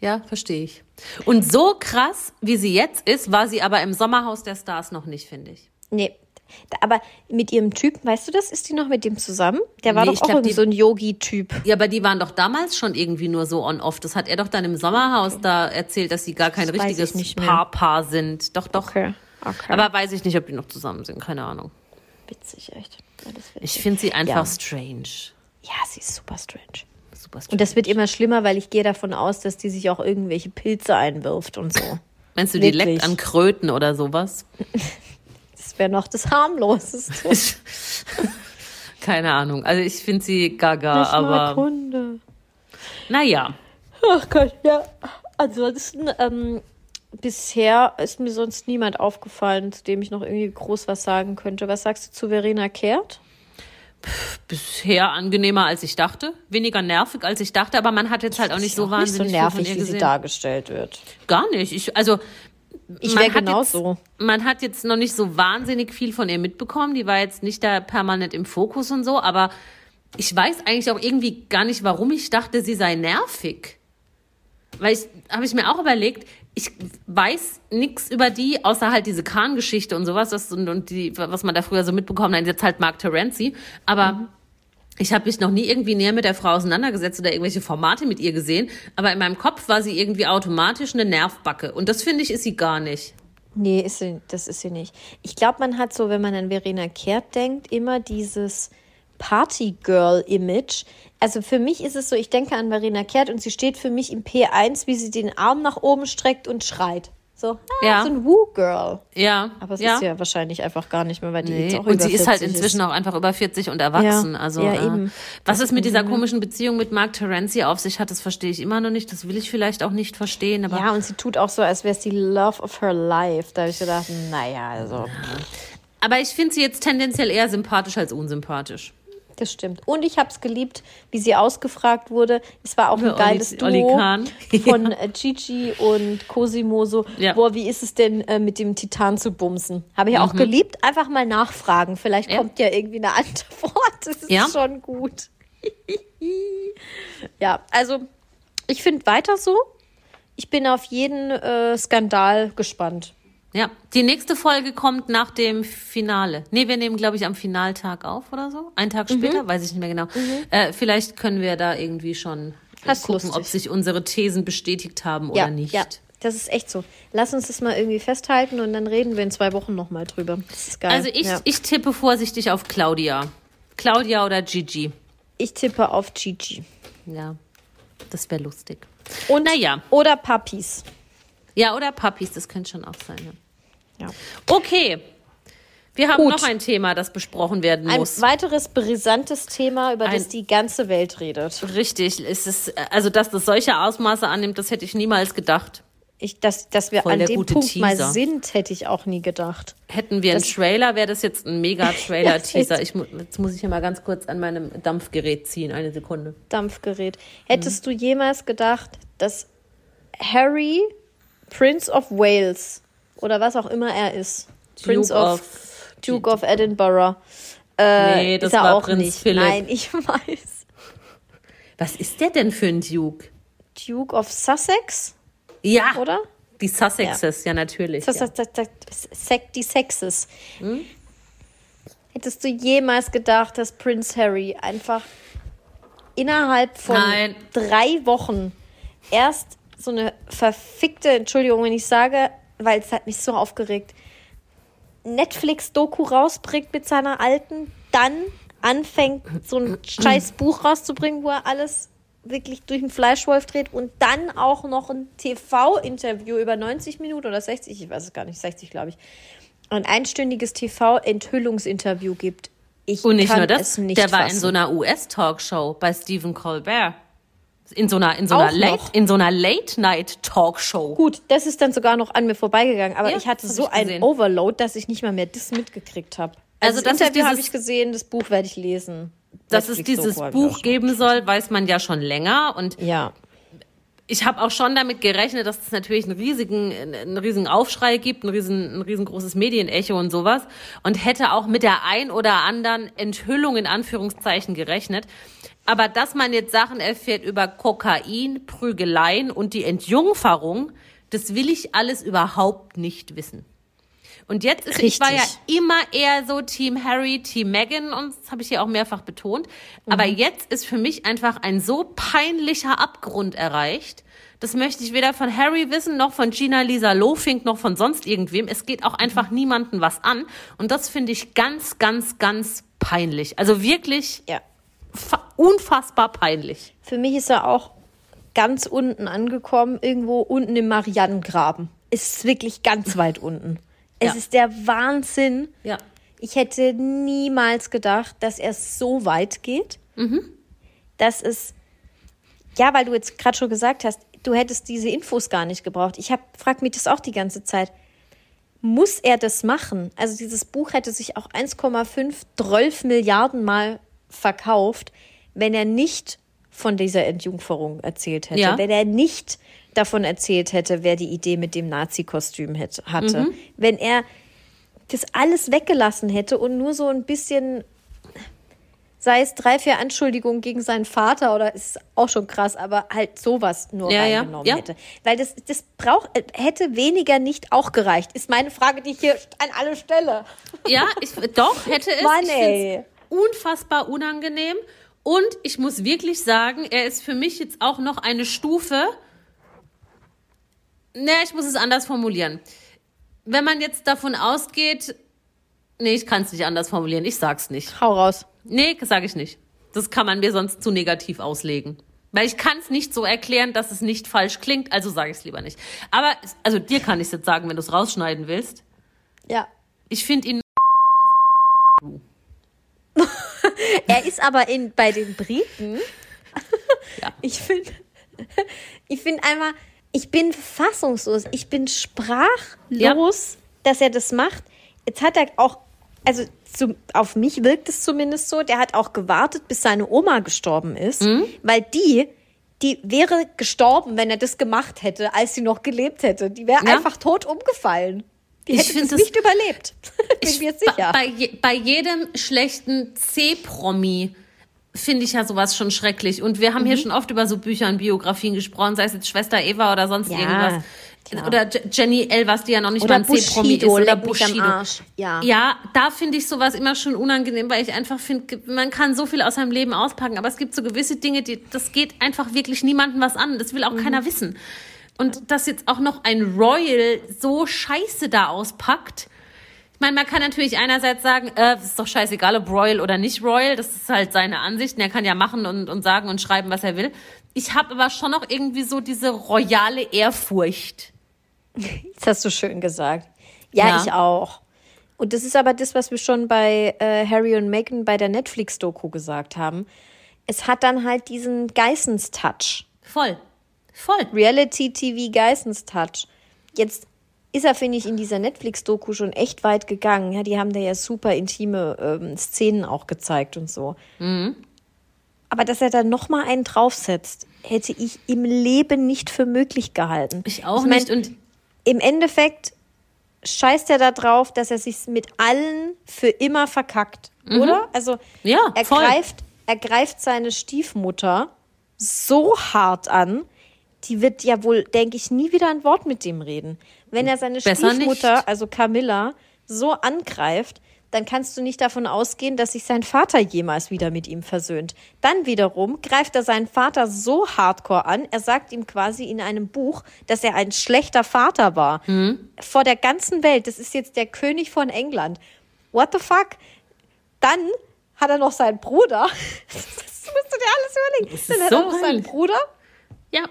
Ja, verstehe ich. Und so krass, wie sie jetzt ist, war sie aber im Sommerhaus der Stars noch nicht, finde ich. Nee. Aber mit ihrem Typen, weißt du das? Ist die noch mit dem zusammen? Der war Nee, doch ich auch glaub, die- so ein Yogi-Typ. Ja, aber die waren doch damals schon irgendwie nur so on-off. Das hat er doch dann im Sommerhaus da erzählt, dass sie gar kein Das richtiges. Paar-Paar sind. Doch, doch. Okay. okay. Aber weiß ich nicht, ob die noch zusammen sind. Keine Ahnung. witzig, echt. Ist Ich witzig. finde sie einfach Ja. strange. Ja, sie ist super strange. Super strange. Und das wird immer schlimmer, weil ich gehe davon aus, dass die sich auch irgendwelche Pilze einwirft und so. Meinst du, die wirklich. leckt an Kröten oder sowas? Das wäre noch das harmloseste. Keine Ahnung. Also ich finde sie gaga, Ich mag aber Hunde. naja. Ach Gott, ja. Ansonsten, ähm, bisher ist mir sonst niemand aufgefallen, zu dem ich noch irgendwie groß was sagen könnte. Was sagst du zu Verena Kehrt? Bisher angenehmer als ich dachte. Weniger nervig als ich dachte, aber man hat jetzt halt auch nicht so Ist wahnsinnig nicht so nervig, viel von ihr wie sie gesehen. dargestellt wird. Gar nicht. Ich, also Ich man wäre hat genauso. Jetzt, man hat jetzt noch nicht so wahnsinnig viel von ihr mitbekommen. Die war jetzt nicht da permanent im Fokus und so, aber ich weiß eigentlich auch irgendwie gar nicht, warum ich dachte, sie sei nervig. weil ich habe ich mir auch überlegt, ich weiß nichts über die, außer halt diese Khan-Geschichte und sowas, das, und, und die, was man da früher so mitbekommen hat, jetzt halt Mark Terenzi. Aber mhm. Ich habe mich noch nie irgendwie näher mit der Frau auseinandergesetzt oder irgendwelche Formate mit ihr gesehen. Aber in meinem Kopf war sie irgendwie automatisch eine Nervbacke. Und das finde ich, ist sie gar nicht. Nee, ist sie, das ist sie nicht. Ich glaube, man hat so, wenn man an Verena Kehrt denkt, immer dieses Party-Girl-Image. Also für mich ist es so, ich denke an Verena Kehrt und sie steht für mich im P1, wie sie den Arm nach oben streckt und schreit. So, ah, ja. so ein Woo-Girl. Ja. Aber es ja. ist ja wahrscheinlich einfach gar nicht mehr, weil die nee. jetzt auch Und sie ist halt inzwischen ist. auch einfach über 40 und erwachsen. Ja. Also, ja, äh, eben. was es mit dieser komischen Beziehung mit Mark Terenzi auf sich hat, das verstehe ich immer noch nicht. Das will ich vielleicht auch nicht verstehen. Aber ja, und sie tut auch so, als wäre es die Love of her life. Da habe ich gedacht, naja, also. Aber ich finde sie jetzt tendenziell eher sympathisch als unsympathisch. Das stimmt. Und ich habe es geliebt, wie sie ausgefragt wurde. Es war auch ein geiles Oli, Duo Oli von äh, Gigi und Cosimo. So, Ja. boah, wie ist es denn äh, mit dem Titan zu bumsen? Habe ich auch geliebt. Einfach mal nachfragen. Vielleicht Ja. kommt ja irgendwie eine Antwort. Das ist Ja. schon gut. ja, also ich finde weiter so. Ich bin auf jeden äh, Skandal gespannt. Ja, die nächste Folge kommt nach dem Finale. Nee, wir nehmen, glaube ich, am Finaltag auf oder so. Einen Tag Mhm. später, weiß ich nicht mehr genau. Äh, vielleicht können wir da irgendwie schon Das ist gucken, lustig. ob sich unsere Thesen bestätigt haben oder ja, nicht. ja, das ist echt so. Lass uns das mal irgendwie festhalten und dann reden wir in zwei Wochen nochmal drüber. Das ist geil. Also ich, ja. ich tippe vorsichtig auf Claudia. Claudia oder Gigi. ich tippe auf Gigi. Ja, das wäre lustig. Und, Naja. Oder Papis. Ja, oder Puppies, das könnte schon auch sein. Ja. Ja. Okay. Wir haben Gut. noch ein Thema, das besprochen werden Ein muss. weiteres brisantes Thema, über das Ein- die ganze Welt redet. Richtig, es ist, also dass das solche Ausmaße annimmt, das hätte ich niemals gedacht. Ich, dass, dass wir Voll an dem Punkt mal Teaser. sind, hätte ich auch nie gedacht. Hätten wir einen Das- Trailer, wäre das jetzt ein ich, mu- jetzt muss ich hier mal ganz kurz an meinem Dampfgerät ziehen, eine Sekunde. Dampfgerät. Hättest du jemals gedacht, dass Harry, Prince of Wales oder was auch immer er ist, Prince Duke of, of- Duke of Edinburgh, äh, Nee, das ist er war auch Prinz nicht. Philipp. Nein, ich weiß. Was ist der denn für ein Duke? Duke of Sussex, Ja, oder? die Sussexes, ja, natürlich. Ja. das, das, Sek- die Sexes. Hättest du jemals gedacht, dass Prince Harry einfach innerhalb von Nein. drei Wochen erst so eine verfickte, Entschuldigung, wenn ich sage, weil es hat mich so aufgeregt, Netflix-Doku rausbringt mit seiner alten, dann anfängt, so ein scheiß Buch rauszubringen, wo er alles wirklich durch den Fleischwolf dreht und dann auch noch ein TV-Interview über 90 Minuten oder 60, ich weiß es gar nicht, 60 glaube ich, ein einstündiges TV-Enthüllungsinterview gibt. Ich Und nicht kann nur das, es nicht der war in fassen. so einer US-Talkshow bei Stephen Colbert. In so einer, in so einer, Auch Late, noch? in so einer Late-Night-Talkshow. Gut, das ist dann sogar noch an mir vorbeigegangen, aber Ja, ich hatte so ich ein gesehen. Overload, dass ich nicht mal mehr das mitgekriegt habe. Also, Also das, Interview habe ich gesehen, das Buch werde ich lesen. Dass es dieses Buch geben soll, weiß man ja schon länger. Und Ja, ich habe auch schon damit gerechnet, dass es natürlich einen riesigen, einen riesigen Aufschrei gibt, ein, riesen, ein riesengroßes Medienecho und sowas. Und hätte auch mit der ein oder anderen Enthüllung in Anführungszeichen gerechnet. Aber dass man jetzt Sachen erfährt über Kokain, Prügeleien und die Entjungferung, das will ich alles überhaupt nicht wissen. Und jetzt ist, ich war ja Richtig. immer eher so Team Harry, Team Meghan und das habe ich hier auch mehrfach betont. Aber Mhm. jetzt ist für mich einfach ein so peinlicher Abgrund erreicht. Das möchte ich weder von Harry wissen, noch von Gina Lisa Lofink, noch von sonst irgendwem. Es geht auch einfach Mhm. niemanden was an. Und das finde ich ganz, ganz, ganz peinlich. Also wirklich ja. Fa- unfassbar peinlich. Für mich ist er auch ganz unten angekommen, irgendwo unten im Marianengraben. Es ist wirklich ganz weit unten. Es Ja. ist der Wahnsinn. Ja. Ich hätte niemals gedacht, dass er so weit geht. Das ist, ja, weil du jetzt gerade schon gesagt hast, du hättest diese Infos gar nicht gebraucht. Ich frage mich das auch die ganze Zeit. Muss er das machen? Also dieses Buch hätte sich auch 1,5, 12 Milliarden Mal verkauft, wenn er nicht von dieser Entjungferung erzählt hätte. Ja. Wenn er nicht davon erzählt hätte, wer die Idee mit dem Nazi-Kostüm hätte- hatte. Wenn er das alles weggelassen hätte und nur so ein bisschen sei es drei, vier Anschuldigungen gegen seinen Vater oder ist auch schon krass, aber halt sowas nur Ja, reingenommen ja. hätte. Weil das, das braucht, hätte weniger nicht auch gereicht, ist meine Frage, die ich hier an alle stelle. Ja, ich, doch, hätte es. Mann, ey. Unfassbar unangenehm. Und ich muss wirklich sagen, er ist für mich jetzt auch noch eine Stufe. Ne, ich muss es anders formulieren. Wenn man jetzt davon ausgeht, nee, ich kann es nicht anders formulieren. Ich sag's nicht. Hau raus. Nee, sage ich nicht. Das kann man mir sonst zu negativ auslegen. Weil ich kann es nicht so erklären, dass es nicht falsch klingt, also sage ich es lieber nicht. Aber, also dir kann ich es jetzt sagen, wenn du es rausschneiden willst. Ja. Ich finde ihn Er ist aber in, bei den Briten. Ja. Ich finde, ich finde einmal, ich bin fassungslos, ich bin sprachlos, dass er das macht. Jetzt hat er auch, also zu, auf mich wirkt es zumindest so, der hat auch gewartet, bis seine Oma gestorben ist, Mhm. weil die, die wäre gestorben, wenn er das gemacht hätte, als sie noch gelebt hätte. Die wäre Ja. einfach tot umgefallen. Die Ich hätte das- nicht überlebt. bin Ich- mir jetzt sicher. Bei, je, bei jedem schlechten C-Promi finde ich ja sowas schon schrecklich. Und wir haben Mhm. hier schon oft über so Bücher und Biografien gesprochen, sei es jetzt Schwester Eva oder sonst Ja, irgendwas. klar. Oder Je- Jenny Elvers, die ja noch nicht Oder mal ein C-Promi ist. Bushido, Oder Bushido. Arsch. Ja. ja, da finde ich sowas immer schon unangenehm, weil ich einfach finde, man kann so viel aus seinem Leben auspacken, aber es gibt so gewisse Dinge, die, das geht einfach wirklich niemandem was an. Das will auch Mhm. keiner wissen. Und dass jetzt auch noch ein Royal so scheiße da auspackt, ich meine, man kann natürlich einerseits sagen, äh, ist doch scheißegal, ob Royal oder nicht Royal, das ist halt seine Ansicht. und Er kann ja machen und, und sagen und schreiben, was er will. Ich habe aber schon noch irgendwie so diese royale Ehrfurcht. Das hast du schön gesagt. Ja, Ja. ich auch. Und das ist aber das, was wir schon bei äh, Harry und Meghan bei der Netflix-Doku gesagt haben. Es hat dann halt diesen Geissens-Touch. Voll. Voll. Reality-TV-Geissens-Touch. Jetzt ist er, finde ich, in dieser Netflix-Doku schon echt weit gegangen. Ja, die haben da ja super intime ähm, Szenen auch gezeigt und so. Mhm. Aber dass er da noch mal einen draufsetzt, hätte ich im Leben nicht für möglich gehalten. Ich auch mein, nicht. Und im Endeffekt scheißt er da drauf, dass er sich mit allen für immer verkackt, oder? Also Mhm. Ja, er voll. greift, er greift seine Stiefmutter so hart an, die wird ja wohl, denke ich, nie wieder ein Wort mit dem reden. Wenn er seine Besser Stiefmutter, nicht. also Camilla, so angreift, dann kannst du nicht davon ausgehen, dass sich sein Vater jemals wieder mit ihm versöhnt. Dann wiederum greift er seinen Vater so hardcore an, er sagt ihm quasi in einem Buch, dass er ein schlechter Vater war. Vor der ganzen Welt. Das ist jetzt der König von England. What the fuck? Dann hat er noch seinen Bruder. Das musst du dir alles überlegen. Dann hat so er noch seinen. Bruder ja,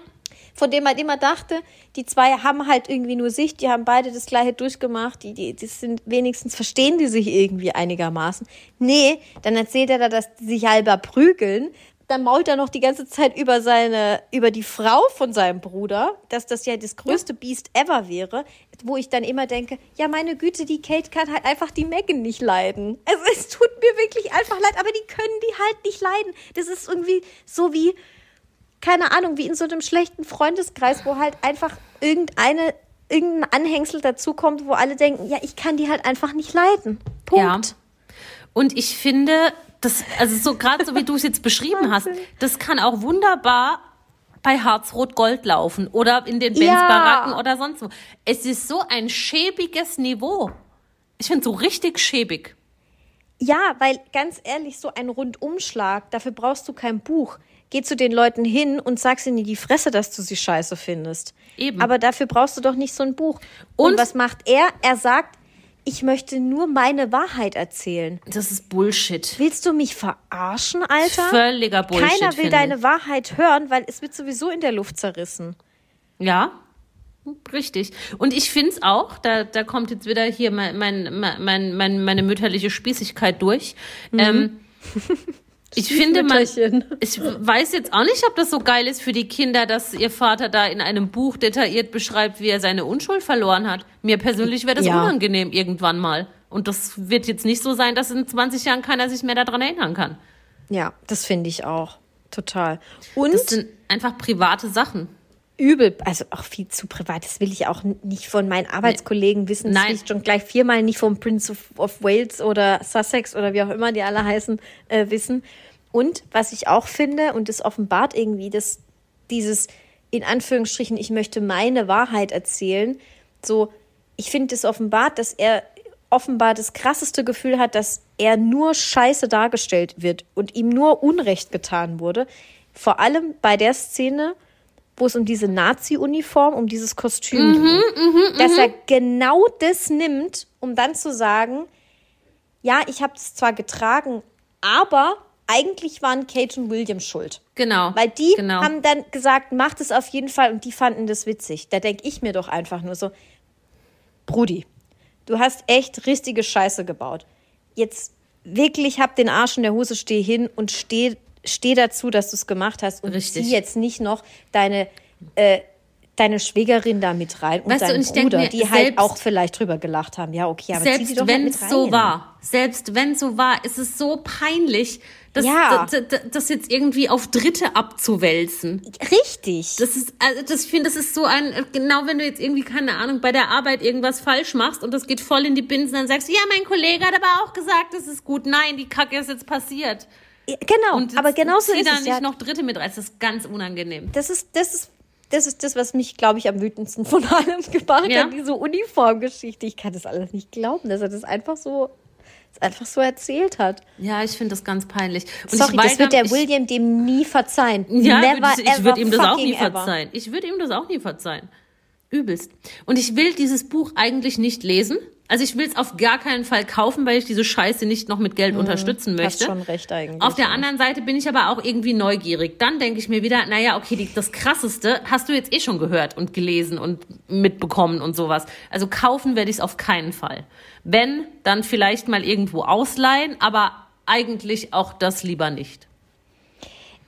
von dem man immer dachte, die zwei haben halt irgendwie nur sich, die haben beide das gleiche durchgemacht, die, die, die sind wenigstens verstehen die sich irgendwie einigermaßen. Nee, dann erzählt er da, dass die sich halber prügeln. Dann mault er noch die ganze Zeit über seine, über die Frau von seinem Bruder, dass das ja das größte Biest ever wäre, wo ich dann immer denke, ja meine Güte, die Kate kann halt einfach die Megan nicht leiden. Also es tut mir wirklich einfach leid, aber die können die halt nicht leiden. Das ist irgendwie so wie, keine Ahnung, wie in so einem schlechten Freundeskreis, wo halt einfach irgendeine, irgendein Anhängsel dazukommt, wo alle denken, ja, ich kann die halt einfach nicht leiden. Punkt. Ja. Und ich finde, das, also so gerade so wie du es jetzt beschrieben hast, das kann auch wunderbar bei Harzrot-Gold laufen oder in den Ja. Benz-Baracken oder sonst wo. Es ist so ein schäbiges Niveau. Ich finde so richtig schäbig. Ja, weil ganz ehrlich, so ein Rundumschlag, dafür brauchst du kein Buch. Geh zu den Leuten hin und sag's ihnen in die Fresse, dass du sie scheiße findest. Eben. Aber dafür brauchst du doch nicht so ein Buch. Und, Und- was macht er? Er sagt, ich möchte nur meine Wahrheit erzählen. Das ist Bullshit. Willst du mich verarschen, Alter? Völliger Bullshit. Keiner will deine ich. Wahrheit hören, weil es wird sowieso in der Luft zerrissen. Ja, richtig. Und ich finde es auch, da, da kommt jetzt wieder hier mein, mein, mein, mein, meine mütterliche Spießigkeit durch. Ähm, ich finde, man, ich weiß jetzt auch nicht, ob das so geil ist für die Kinder, dass ihr Vater da in einem Buch detailliert beschreibt, wie er seine Unschuld verloren hat. Mir persönlich wäre das Ja. unangenehm irgendwann mal. Und das wird jetzt nicht so sein, dass in 20 Jahren keiner sich mehr daran erinnern kann. Ja, das finde ich auch. Total. Und Das sind einfach private Sachen. Übel, also auch viel zu privat. Das will ich auch nicht von meinen Arbeitskollegen wissen. Das Nein. will ich schon gleich viermal nicht vom Prince of, of Wales oder Sussex oder wie auch immer die alle heißen, äh, wissen. Und was ich auch finde, und das offenbart irgendwie, dass dieses, in Anführungsstrichen, ich möchte meine Wahrheit erzählen, so, ich finde es offenbart, dass er offenbar das krasseste Gefühl hat, dass er nur scheiße dargestellt wird und ihm nur Unrecht getan wurde. Vor allem bei der Szene, wo es um diese Nazi-Uniform, um dieses Kostüm ging. dass er genau das nimmt, um dann zu sagen, ja, ich habe es zwar getragen, aber eigentlich waren Kate und William schuld. Genau. Weil die genau. haben dann gesagt, macht es auf jeden Fall und die fanden das witzig. Da denke ich mir doch einfach nur so, Brudi, du hast echt richtige Scheiße gebaut. Jetzt wirklich hab den Arsch in der Hose, steh hin und steh, steh dazu, dass du es gemacht hast und Richtig. zieh jetzt nicht noch deine, äh, deine Schwägerin da mit rein und Weißt du, deinen denk Bruder, mir, die halt auch vielleicht drüber gelacht haben. Ja, okay, aber zieh selbst doch wenn halt es mit so war, selbst wenn so war, ist es so peinlich, das, Ja. das, das, das jetzt irgendwie auf Dritte abzuwälzen. Richtig. Das ist, also das, ich finde, das ist so ein, genau wenn du jetzt irgendwie, keine Ahnung, bei der Arbeit irgendwas falsch machst und das geht voll in die Binsen, dann sagst du, ja, mein Kollege hat aber auch gesagt, das ist gut. Nein, die Kacke ist jetzt passiert. Genau, Und aber genauso ist da es. nicht Ja. noch Dritte mit rein. Das ist ganz unangenehm. Das ist, das ist, das ist das, was mich, glaube ich, am wütendsten von allem gemacht Ja. hat, diese Uniformgeschichte. Ich kann das alles nicht glauben, dass er das einfach so, das einfach so erzählt hat. Ja, ich finde das ganz peinlich. Und Sorry, das wird der ich, William dem nie verzeihen. Ja, Never ich, ich würde ihm das auch nie ever. verzeihen. Ich würde ihm das auch nie verzeihen. Übelst. Und ich will dieses Buch eigentlich nicht lesen. Also ich will es auf gar keinen Fall kaufen, weil ich diese Scheiße nicht noch mit Geld unterstützen Mhm. Hast möchte. schon recht eigentlich. Auf der anderen Seite bin ich aber auch irgendwie neugierig. Dann denke ich mir wieder, naja, okay, die, das Krasseste hast du jetzt eh schon gehört und gelesen und mitbekommen und sowas. Also kaufen werde ich es auf keinen Fall. Wenn, dann vielleicht mal irgendwo ausleihen, aber eigentlich auch das lieber nicht.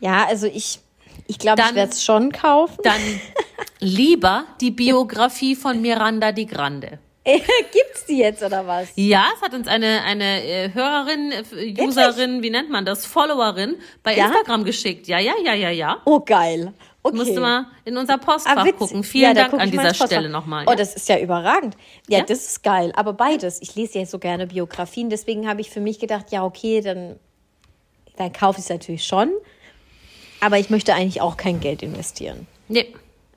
Ja, also ich, ich glaube, ich werde es schon kaufen. Dann lieber die Biografie von Miranda di Grande. Gibt's die jetzt oder was? Ja, es hat uns eine, eine äh, Hörerin, äh, Userin, wie nennt man das, Followerin bei Ja? Instagram geschickt. Ja, ja, ja, ja, ja. Oh, geil. Okay. Musste mal in unser Postfach Ah, gucken. Vielen Ja, da Dank guck an dieser. Stelle nochmal. Oh, Ja. das ist ja überragend. Ja, Ja. das ist geil. Aber beides. Ich lese ja so gerne Biografien. Deswegen habe ich für mich gedacht, ja, okay, dann, dann kaufe ich es natürlich schon. Aber ich möchte eigentlich auch kein Geld investieren. nee,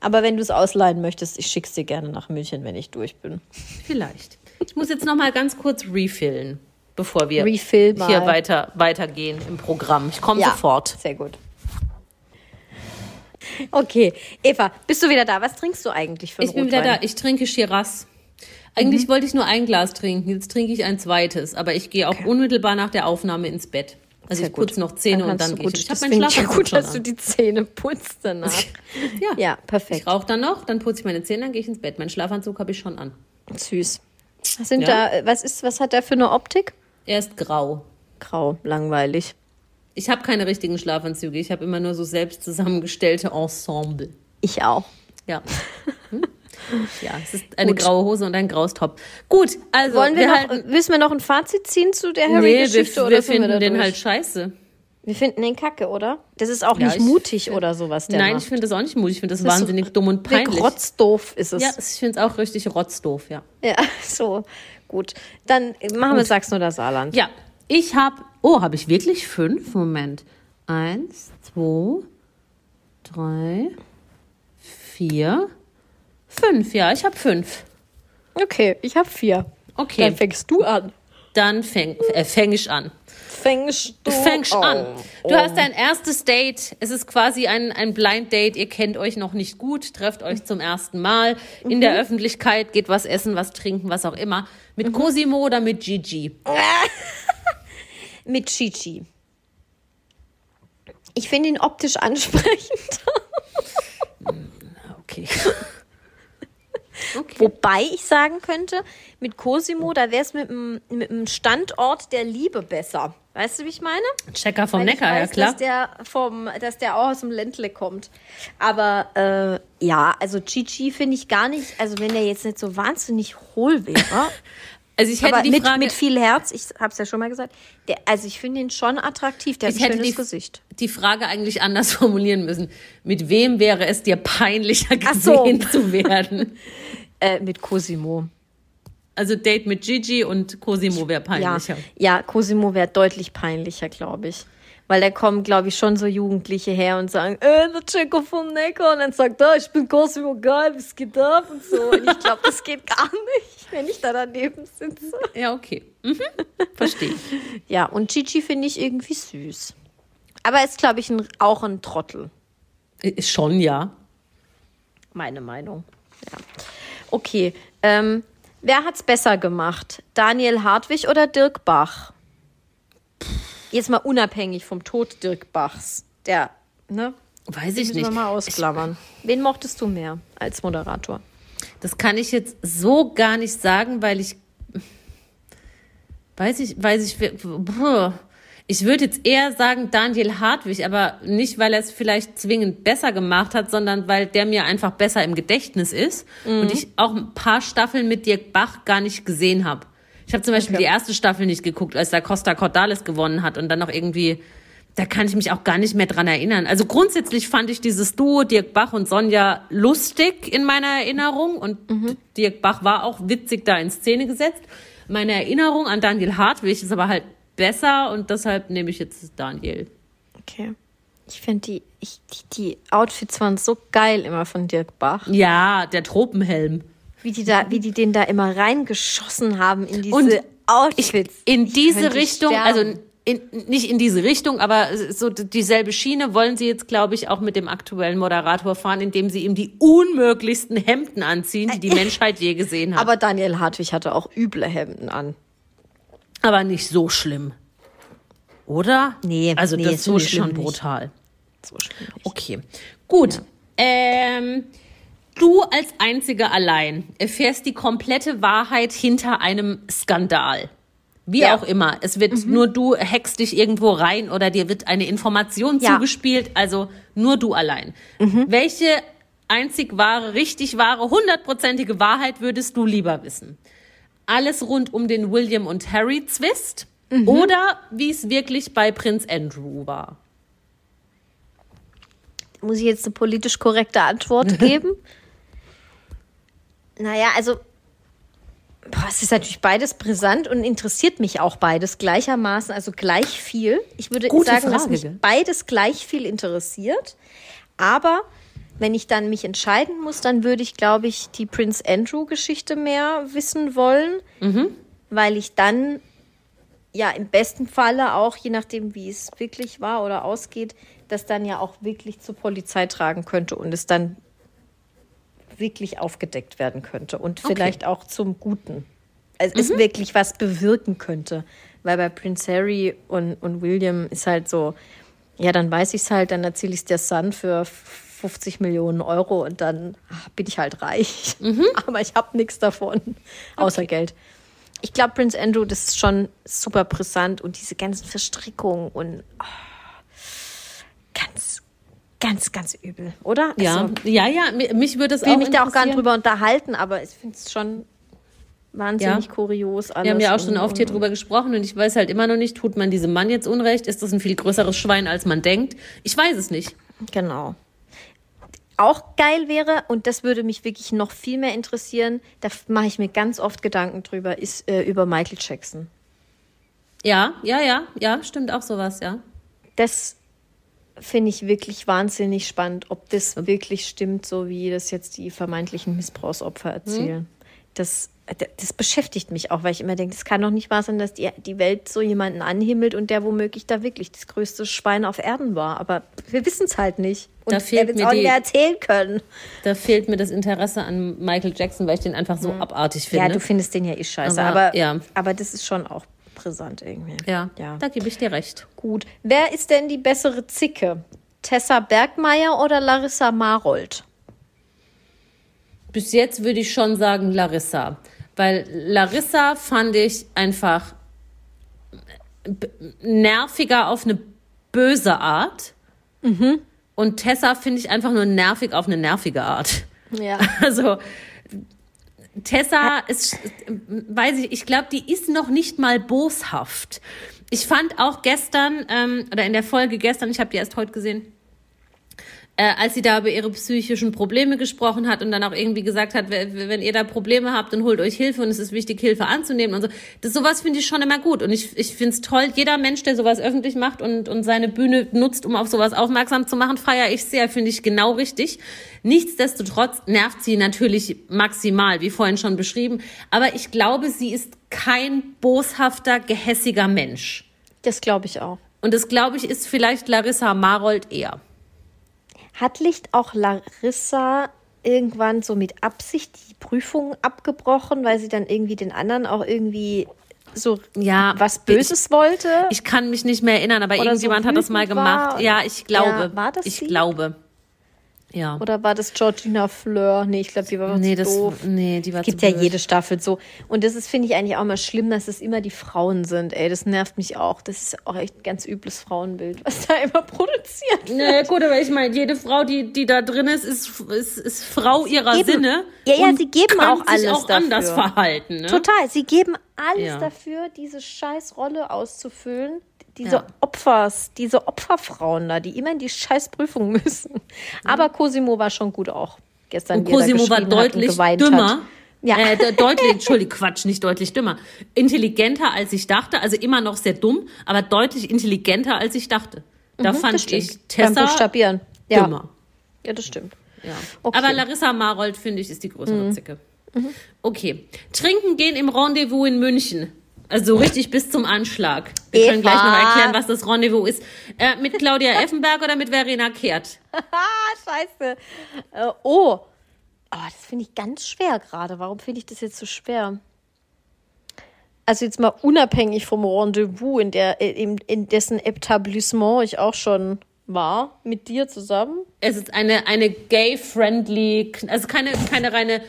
Aber wenn du es ausleihen möchtest, ich schick's dir gerne nach München, wenn ich durch bin. vielleicht. Ich muss jetzt nochmal ganz kurz refillen, bevor wir Refill mal. hier weiter, weitergehen im Programm. Ich komme sofort. Sehr gut. Okay, Eva, bist du wieder da? Was trinkst du eigentlich für einen Ich bin wieder Rotwein? da. Ich trinke Shiraz. Eigentlich Mhm. wollte ich nur ein Glas trinken. Jetzt trinke ich ein zweites. Aber ich gehe auch unmittelbar nach der Aufnahme ins Bett. Also Sehr ich putze noch Zähne und kannst dann gehe ich. Ich habe meinen ich Schlafanzug gut, dass du die Zähne putzt danach. Ja. ja, Ich perfekt. rauche dann noch, dann putze ich meine Zähne, dann gehe ich ins Bett. Meinen Schlafanzug habe ich schon an. Süß. Was sind Ja. da, was ist, was hat der für eine Optik? Er ist grau. Grau, langweilig. Ich habe keine richtigen Schlafanzüge. Ich habe immer nur so selbst zusammengestellte Ensemble. Ich auch. Ja. Hm? Ja, es ist eine Gut. graue Hose und ein graues Top. Gut, also Wollen wir, noch, halten, müssen wir noch ein Fazit ziehen zu der nee, wir, Harry-Geschichte? oder wir sind finden da den durch? halt scheiße. Wir finden den kacke, oder? Das ist auch Ja, nicht ich mutig find- oder sowas, der Nein, macht. ich finde das auch nicht mutig. Ich finde das, Das wahnsinnig so dumm und peinlich. Rotzdoof ist es. Ja, ich finde es auch richtig rotzdoof, ja. Ja, so. Gut. Dann machen wir Sachsen oder Saarland. Ja, ich habe. Oh, habe ich wirklich fünf? Moment. Eins, zwei, drei, vier, fünf. Ja, ich habe fünf. Okay, ich habe vier. Okay, Dann fängst du an. dann fäng, äh, fäng ich an. Fängst du Fängst an. Du Oh. hast dein erstes Date. Es ist quasi ein, ein Blind Date. Ihr kennt euch noch nicht gut, trefft euch zum ersten Mal in Mhm. der Öffentlichkeit, geht was essen, was trinken, was auch immer. Mhm. Mit Cosimo oder mit Gigi? Mit Chichi. Ich finde ihn optisch ansprechend. Okay. Okay. Wobei ich sagen könnte, mit Cosimo, da wäre es mit dem Standort der Liebe besser. Weißt du, wie ich meine? Checker vom Weil Neckar, ich ja weiß, klar. Dass der, vom, dass der auch aus dem Ländle kommt. Aber äh, ja, also Chichi finde ich gar nicht, also wenn der jetzt nicht so wahnsinnig hohl wäre. Also ich hätte Aber die mit, Frage, mit viel Herz, ich habe es ja schon mal gesagt. Der, also ich finde ihn schon attraktiv, der hat ich ein hätte schönes die, Gesicht. die Frage eigentlich anders formulieren müssen. Mit wem wäre es dir peinlicher Ach so. gesehen zu werden? Äh, mit Cosimo. Also Date mit Gigi und Cosimo wäre Ja, peinlicher. ja Cosimo wäre deutlich peinlicher, glaube ich. Weil da kommen, glaube ich, schon so Jugendliche her und sagen, äh, der Checo vom Neckar. Und dann sagt er, ich bin Cosimo geil, was geht ab und so. Und ich glaube, das geht gar nicht, wenn ich da daneben sitze. Ja, okay. Mhm. Verstehe. Ja, und Gigi finde ich irgendwie süß. Aber ist, glaube ich, ein, auch ein Trottel. Ist Schon, ja. Meine Meinung. Ja. Okay. Ähm, wer hat's besser gemacht? Daniel Hartwig oder Dirk Bach? Jetzt mal unabhängig vom Tod Dirk Bachs. Der, ne? Weiß Den ich müssen nicht. wir mal ausklammern. Wen mochtest du mehr als Moderator? Das kann ich jetzt so gar nicht sagen, weil ich weiß ich, weiß ich, ich würde jetzt eher sagen Daniel Hartwig, aber nicht, weil er es vielleicht zwingend besser gemacht hat, sondern weil der mir einfach besser im Gedächtnis ist und ich auch ein paar Staffeln mit Dirk Bach gar nicht gesehen habe. Ich habe zum Beispiel Okay. die erste Staffel nicht geguckt, als da Costa Cordalis gewonnen hat und dann noch irgendwie da kann ich mich auch gar nicht mehr dran erinnern. Also grundsätzlich fand ich dieses Duo Dirk Bach und Sonja lustig in meiner Erinnerung und Dirk Bach war auch witzig da in Szene gesetzt. Meine Erinnerung an Daniel Hartwig ist aber halt besser und deshalb nehme ich jetzt Daniel. Okay. Ich finde die, ich, die, die Outfits waren so geil immer von Dirk Bach. Ja, der Tropenhelm. Wie die da, wie die den da immer reingeschossen haben in diese Und Outfits. In diese Richtung, sterben. also in, nicht in diese Richtung, aber so dieselbe Schiene wollen sie jetzt, glaube ich, auch mit dem aktuellen Moderator fahren, indem sie ihm die unmöglichsten Hemden anziehen, die die Menschheit je gesehen hat. Aber Daniel Hartwig hatte auch üble Hemden an. Aber nicht so schlimm. Oder? Nee, Also nee, das so schlimm schon nicht. brutal. So schlimm nicht. Okay. Gut. Ähm, du als Einzige allein erfährst die komplette Wahrheit hinter einem Skandal. Wie Ja. Mhm. auch immer. Es wird nur du hackst dich irgendwo rein oder dir wird eine Information Ja. Mhm. zugespielt. Also nur du allein. Welche einzig wahre, richtig wahre, hundertprozentige Wahrheit würdest du lieber wissen? Alles rund um den William und Harry Zwist Mhm. oder wie es wirklich bei Prinz Andrew war? Muss ich jetzt eine politisch korrekte Antwort geben? naja, also, boah, es ist natürlich beides brisant und interessiert mich auch beides gleichermaßen, also gleich viel. Ich würde Gute sagen, dass Frage, mich gell? beides gleich viel interessiert. Aber wenn ich dann mich entscheiden muss, dann würde ich, glaube ich, die Prince Andrew-Geschichte mehr wissen wollen, weil ich dann ja im besten Falle auch, je nachdem, wie es wirklich war oder ausgeht, das dann ja auch wirklich zur Polizei tragen könnte und es dann wirklich aufgedeckt werden könnte und vielleicht auch zum Guten. Also es wirklich was bewirken könnte. Weil bei Prince Harry und, und William ist halt so, ja, dann weiß ich es halt, dann erzähle ich es der Sun für 50 Millionen Euro und dann ah, bin ich halt reich. Aber ich habe nichts davon, außer Geld. Ich glaube, Prince Andrew, das ist schon super brisant und diese ganzen Verstrickungen und ganz, ganz, ganz übel, oder? Ja, Also, ja, ja, mi- mich würde es ich will auch mich da auch gar nicht drüber unterhalten, aber ich finde es schon wahnsinnig Ja. kurios alles. Wir haben ja auch schon oft hier drüber gesprochen und ich weiß halt immer noch nicht, tut man diesem Mann jetzt Unrecht? Ist das ein viel größeres Schwein, als man denkt? Ich weiß es nicht. Genau. Auch geil wäre, und das würde mich wirklich noch viel mehr interessieren, da mache ich mir ganz oft Gedanken drüber, ist äh, über Michael Jackson. Ja, ja, ja, ja, stimmt auch sowas, ja. Das finde ich wirklich wahnsinnig spannend, ob das wirklich stimmt, so wie das jetzt die vermeintlichen Missbrauchsopfer erzählen. Das, das beschäftigt mich auch, weil ich immer denke, es kann doch nicht wahr sein, dass die, die Welt so jemanden anhimmelt und der womöglich da wirklich das größte Schwein auf Erden war. Aber wir wissen es halt nicht. Und Da fehlt er wird mir auch die- nicht mehr erzählen können. Da fehlt mir das Interesse an Michael Jackson, weil ich den einfach so abartig finde. Ja, du findest den ja eh scheiße. Aber, Aber, ja. aber das ist schon auch brisant irgendwie. ja, ja. da gebe ich dir recht. Gut. Wer ist denn die bessere Zicke? Tessa Bergmeier oder Larissa Marold? Bis jetzt würde ich schon sagen Larissa. Weil Larissa fand ich einfach nerviger auf eine böse Art. Und Tessa finde ich einfach nur nervig auf eine nervige Art. Ja. Also Tessa ist, weiß ich, ich glaube, die ist noch nicht mal boshaft. Ich fand auch gestern, ähm, oder in der Folge gestern, ich habe die erst heute gesehen, äh, als sie da über ihre psychischen Probleme gesprochen hat und dann auch irgendwie gesagt hat, wenn ihr da Probleme habt, dann holt euch Hilfe und es ist wichtig, Hilfe anzunehmen und so. Das, sowas finde ich schon immer gut und ich, ich finde es toll, jeder Mensch, der sowas öffentlich macht und, und seine Bühne nutzt, um auf sowas aufmerksam zu machen, feiere ich sehr, finde ich genau richtig. Nichtsdestotrotz nervt sie natürlich maximal, wie vorhin schon beschrieben, aber ich glaube, sie ist kein boshafter, gehässiger Mensch. Das glaube ich auch. Und das, glaube ich, ist vielleicht Larissa Marold eher. Hat Licht auch Larissa irgendwann so mit Absicht die Prüfung abgebrochen, weil sie dann irgendwie den anderen auch irgendwie so ja, was Böses ich, wollte? Ich kann mich nicht mehr erinnern, aber Oder irgendjemand so hat das mal gemacht. war. Ja, ich glaube. Ja, war das ich sie? glaube. Ja. Oder war das Georgina Fleur? Nee, ich glaube, die war nee, das, doof. nee, die war gibt ja blöd. jede Staffel so. Und das ist, finde ich, eigentlich auch mal schlimm, dass es immer die Frauen sind. Ey, das nervt mich auch. Das ist auch echt ein ganz übles Frauenbild, was da immer produziert wird. Naja, gut, aber ich meine, jede Frau, die, die da drin ist, ist, ist, ist Frau ihrer geben- Sinne. Ja, ja, sie geben auch sich alles auch dafür. anders verhalten. Ne? Total. Sie geben alles Ja. dafür, diese scheiß Rolle auszufüllen. Diese Ja. Opfers, diese Opferfrauen da, die immer in die scheiß Prüfung müssen. Aber Cosimo war schon gut auch gestern. Und Cosimo war deutlich dümmer. Hat. Ja. Äh, de- deutlich, Entschuldigung, Quatsch, nicht deutlich dümmer. Intelligenter als ich dachte, also immer noch sehr dumm, aber deutlich intelligenter als ich dachte. Da Mhm, fand ich Beim Tessa Buchstabieren. Ja. dümmer. ja, das stimmt. Ja. Okay. Mhm. Aber Larissa Marold, finde ich, ist die größere Zicke. Okay. Trinken gehen im Rendezvous in München. Also so richtig bis zum Anschlag. Wir können Eva. gleich noch erklären, was das Rendezvous ist. Äh, mit Claudia Effenberg oder mit Verena Kehrt? Scheiße. Äh, oh. Aber das finde ich ganz schwer gerade. Warum finde ich das jetzt so schwer? Also jetzt mal unabhängig vom Rendezvous, in, der, in, in dessen Etablissement ich auch schon war, mit dir zusammen. Es ist eine, eine gay-friendly, also keine, keine reine äh,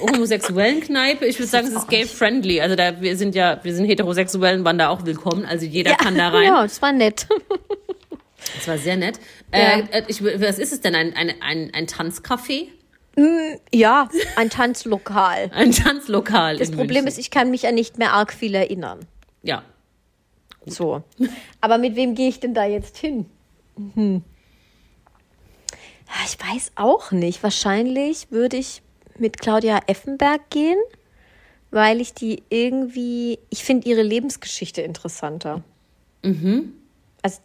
homosexuellen Kneipe. Ich würde sagen, es ist gay-friendly. Also da, wir sind ja, wir sind Heterosexuellen, waren da auch willkommen. Also jeder kann da rein. Ja, das war nett. Das war sehr nett. Ja. Äh, äh, ich, was ist es denn? Ein, ein, ein, ein Tanzcafé? ja, ein Tanzlokal. Ein Tanzlokal. Das Problem München. ist, ich kann mich ja nicht mehr arg viel erinnern. Ja. So. Aber mit wem gehe ich denn da jetzt hin? Hm. Ja, Ich weiß auch nicht. Wahrscheinlich würde ich mit Claudia Effenberg gehen, weil ich die irgendwie, ich finde ihre Lebensgeschichte interessanter. Also,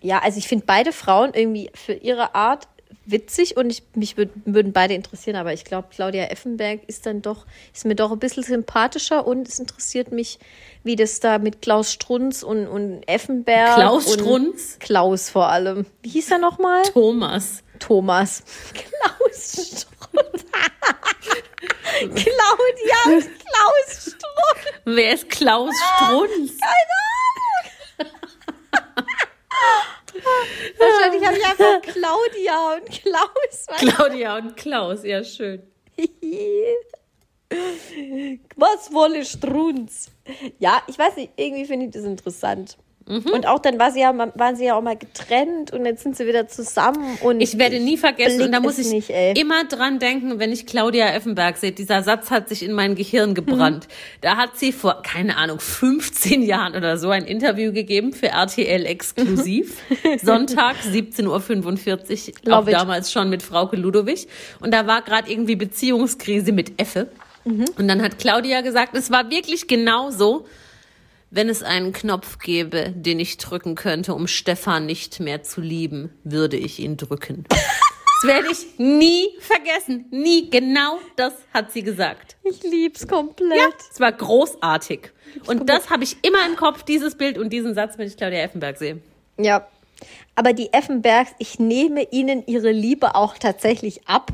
ja, also ich finde beide Frauen irgendwie für ihre Art witzig und ich, mich würd, würden beide interessieren, aber ich glaube, Claudia Effenberg ist dann doch, ist mir doch ein bisschen sympathischer und es interessiert mich, wie das da mit Klaus Strunz und, und Effenberg. Klaus und Strunz? Klaus vor allem. Wie hieß er nochmal? Thomas. Thomas. Klaus Strunz. Claudia und Klaus Strunz. Wer ist Klaus Strunz? Wahrscheinlich habe ich einfach Claudia und Klaus. Claudia und Klaus, ja schön. Was wolle Strunz? Ja, ich weiß nicht, irgendwie finde ich das interessant. Mhm. Und auch dann war sie ja, waren sie ja auch mal getrennt und jetzt sind sie wieder zusammen. Und Ich werde nie vergessen, und da muss ich nicht, immer dran denken, wenn ich Claudia Effenberg sehe. Dieser Satz hat sich in mein Gehirn gebrannt. Mhm. Da hat sie vor, keine Ahnung, 15 Jahren oder so ein Interview gegeben für RTL exklusiv. Sonntag, 17.45 Uhr, auch Love it. damals schon mit Frauke Ludowig. Und da war gerade irgendwie Beziehungskrise mit Effe. Mhm. Und dann hat Claudia gesagt, es war wirklich genau so. Wenn es einen Knopf gäbe, den ich drücken könnte, um Stefan nicht mehr zu lieben, würde ich ihn drücken. Das werde ich nie vergessen. Nie. Genau das hat sie gesagt. Ich lieb's komplett. Ja, es war großartig. Und das habe ich immer im Kopf, dieses Bild und diesen Satz, wenn ich Claudia Effenberg sehe. Ja. Aber die Effenbergs, ich nehme ihnen ihre Liebe auch tatsächlich ab.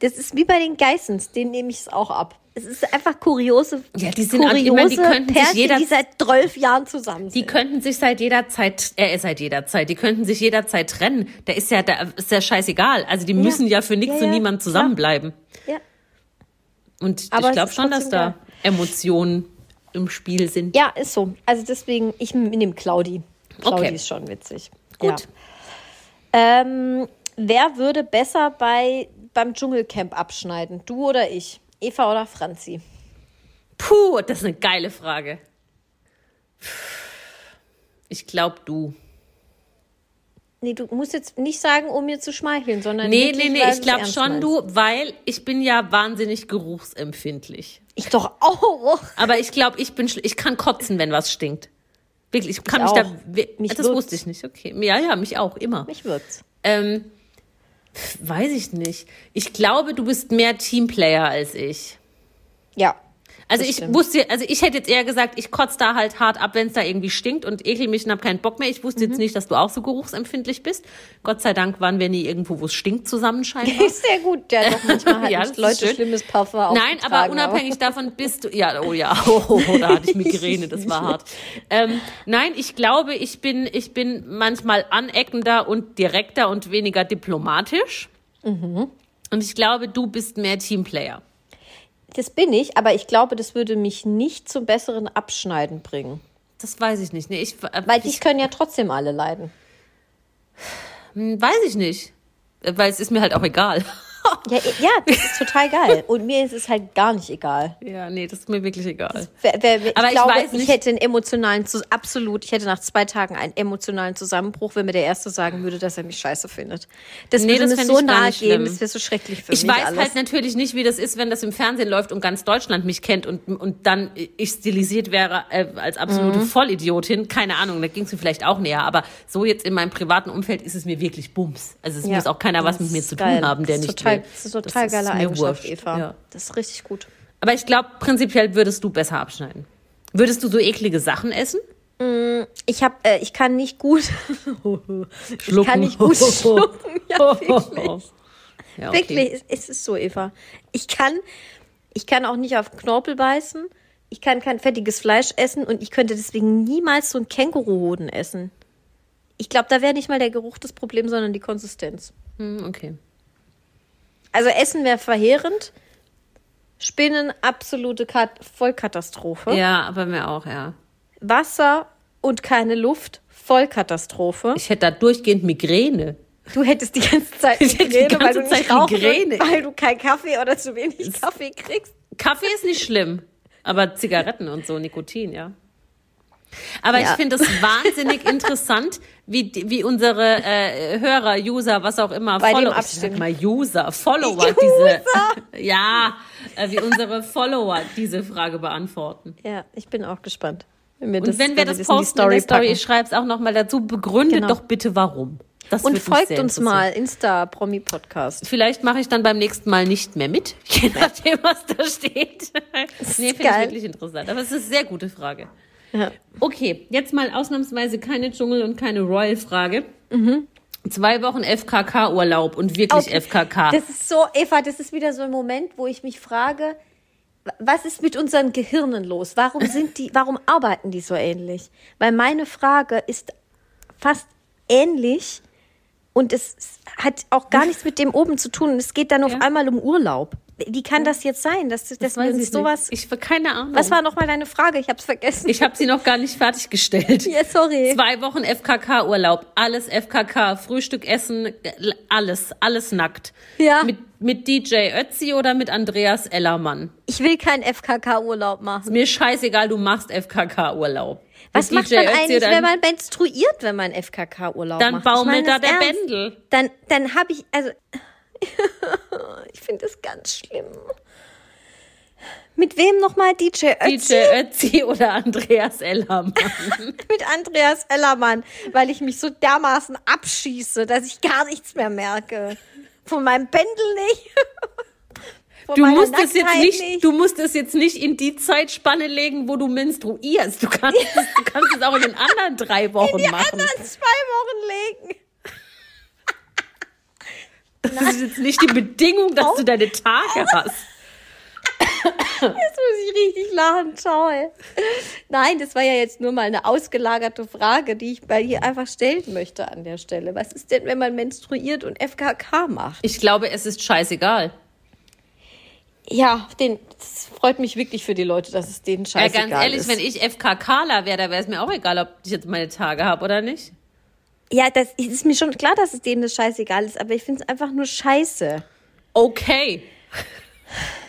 Das ist wie bei den Geissens, denen nehme ich es auch ab. Es ist einfach kuriose, Ja, die sind kuriose meine, die könnten sich Pärchen, jeder- die seit zwölf Jahren zusammen Die sind. könnten sich seit jeder Zeit, äh, seit jeder Zeit, die könnten sich jederzeit trennen. Da ist ja, da ist ja scheißegal. Also die müssen ja für nichts Ja, und ja, niemand zusammenbleiben. ja. Und Aber ich glaube schon, dass da. Emotionen im Spiel sind. ja, ist so. Also deswegen, ich nehme Claudi. Claudi Okay. ist schon witzig. Gut. Ja. Ähm, wer würde besser bei, beim Dschungelcamp abschneiden? Du oder ich? Eva oder Franzi? Puh, das ist eine geile Frage. Ich glaube du. Nee, du musst jetzt nicht sagen, um mir zu schmeicheln, sondern. Nee, wirklich, nee, nee, ich glaube schon meinst. du, weil ich bin ja wahnsinnig geruchsempfindlich. Ich doch auch. Aber ich glaube, ich bin, ich kann kotzen, wenn was stinkt. Wirklich, ich kann mich auch. da, Mich das wirkt's. wusste ich nicht, okay. Ja, ja, mich auch, immer. Mich wirkt's. Ähm, weiß ich nicht. Ich glaube, du bist mehr Teamplayer als ich. Ja. Also Das ich stimmt. wusste, also ich hätte jetzt eher gesagt, ich kotze da halt hart ab, wenn es da irgendwie stinkt und ekel mich und hab keinen Bock mehr. Ich wusste Mhm. jetzt nicht, dass du auch so geruchsempfindlich bist. Gott sei Dank waren wir nie irgendwo, wo es stinkt zusammen scheinbar. Ist sehr gut. Ja, doch manchmal hat Ja, Leute schön. schlimmes Parfum Nein, aber unabhängig davon bist du, ja, oh ja, oh, oh, oh, da hatte ich Migräne, das war hart. Ähm, nein, ich glaube, ich bin, ich bin manchmal aneckender und direkter und weniger diplomatisch. Mhm. Und ich glaube, du bist mehr Teamplayer. Das bin ich, aber ich glaube, das würde mich nicht zum besseren Abschneiden bringen. Das weiß ich nicht. Nee, ich, äh, Weil ich, dich können ja trotzdem alle leiden. hm, weiß ich nicht. Weil es ist mir halt auch egal. Ja, ja, das ist total geil. Und mir ist es halt gar nicht egal. Ja, nee, das ist mir wirklich egal. Wer, wer, wer, Aber ich ich glaube, weiß ich nicht- hätte einen emotionalen, absolut, ich hätte nach zwei Tagen einen emotionalen Zusammenbruch, wenn mir der Erste sagen würde, dass er mich scheiße findet. Das Nee, würde das mir so ich nahe gehen, das wäre so schrecklich für Ich mich weiß alles. halt natürlich nicht, wie das ist, wenn das im Fernsehen läuft und ganz Deutschland mich kennt und, und dann ich stilisiert wäre äh, als absolute Mhm. Vollidiotin. Keine Ahnung, da ging es mir vielleicht auch näher. Aber so jetzt in meinem privaten Umfeld ist es mir wirklich Bums. Also es Ja, muss auch keiner was mit mir zu geil. tun haben, der nicht total, will. Das ist total Das geile Eigenschaft, wurscht. Eva. Ja. Das ist richtig gut. Aber ich glaube, prinzipiell würdest du besser abschneiden. Würdest du so eklige Sachen essen? Ich hab, äh, ich kann nicht gut, ich Schlucken. kann nicht gut schlucken. Ja, wirklich. Ja, okay. Wirklich, es, es ist so, Eva. Ich kann, ich kann auch nicht auf Knorpel beißen. Ich kann kein fettiges Fleisch essen und ich könnte deswegen niemals so einen Känguruhoden essen. Ich glaube, da wäre nicht mal der Geruch das Problem, sondern die Konsistenz. Hm, okay. Also Essen wäre verheerend. Spinnen, absolute Kat Vollkatastrophe. Ja, aber mir auch, ja. Wasser und keine Luft, Vollkatastrophe. Ich hätte da durchgehend Migräne. Du hättest die ganze Zeit Ich hätte die Migräne, weil ganze du Zeit Migräne. weil du keinen Kaffee oder zu wenig Kaffee kriegst. Kaffee ist nicht schlimm, aber Zigaretten und so, Nikotin, ja. Aber Ja. ich finde es wahnsinnig interessant, wie, wie unsere äh, Hörer, User, was auch immer, Bei dem Follower, ich Abstimmen. sag mal User, Follower, User. diese, ja, äh, wie unsere Follower diese Frage beantworten. Ja, ich bin auch gespannt. Wenn wir Und wenn wir das in die posten in der Story, packen. ich schreibe es auch nochmal dazu, begründet Genau. doch bitte warum. Das Und folgt uns mal, Insta Promi Podcast. Vielleicht mache ich dann beim nächsten Mal nicht mehr mit, je nachdem, was da steht. nee, finde ich wirklich interessant. Aber es ist eine sehr gute Frage. Ja. Okay, jetzt mal ausnahmsweise keine Dschungel- und keine Royal-Frage. Mhm. Zwei Wochen FKK-Urlaub und wirklich Okay. FKK. Das ist so, Eva, das ist wieder so ein Moment, wo ich mich frage, wa- was ist mit unseren Gehirnen los? Warum sind die, warum arbeiten die so ähnlich? Weil meine Frage ist fast ähnlich und es hat auch gar nichts mit dem oben zu tun. Es geht dann auf Ja. einmal um Urlaub. Wie kann das jetzt sein, dass, dass das wir uns ich sowas. nicht. Ich keine Ahnung. Was war nochmal deine Frage? Ich habe es vergessen. ich habe sie noch gar nicht fertiggestellt. ja, sorry. Zwei Wochen FKK-Urlaub, alles FKK, Frühstück, Essen, alles, alles nackt. Ja. Mit, mit DJ Ötzi oder mit Andreas Ellermann. Ich will keinen FKK-Urlaub machen. Mir scheißegal, du machst FKK-Urlaub. Was macht man eigentlich, wenn man menstruiert, wenn man FKK-Urlaub Dann macht? baumelt da der ernst. Bändel. Dann, dann habe ich, also, ich finde das ganz schlimm. Mit wem nochmal? DJ Ötzi? DJ Ötzi oder Andreas Ellermann. Mit Andreas Ellermann, weil ich mich so dermaßen abschieße, dass ich gar nichts mehr merke. Von meinem Pendel nicht. Du musst es jetzt Nacktheit nicht, du musst es jetzt nicht in die Zeitspanne legen, wo du menstruierst. Du kannst, es, du kannst es auch in den anderen drei Wochen die machen. anderen zwei Wochen legen. Das ist jetzt nicht die Bedingung, dass du deine Tage hast. Jetzt muss ich richtig lachen, toll. Nein, das war ja jetzt nur mal eine ausgelagerte Frage, die ich bei dir einfach stellen möchte an der Stelle. Was ist denn, wenn man menstruiert und FKK macht? Ich glaube, es ist scheißegal. Ja, den, das freut mich wirklich für die Leute, dass es denen Ja, scheißegal ganz ehrlich, ist. wenn ich FKKler wäre, da wäre es mir auch egal, ob ich jetzt meine Tage habe oder nicht. Ja, das ist mir schon klar, dass es denen das scheißegal ist, aber ich finde es einfach nur scheiße. Okay.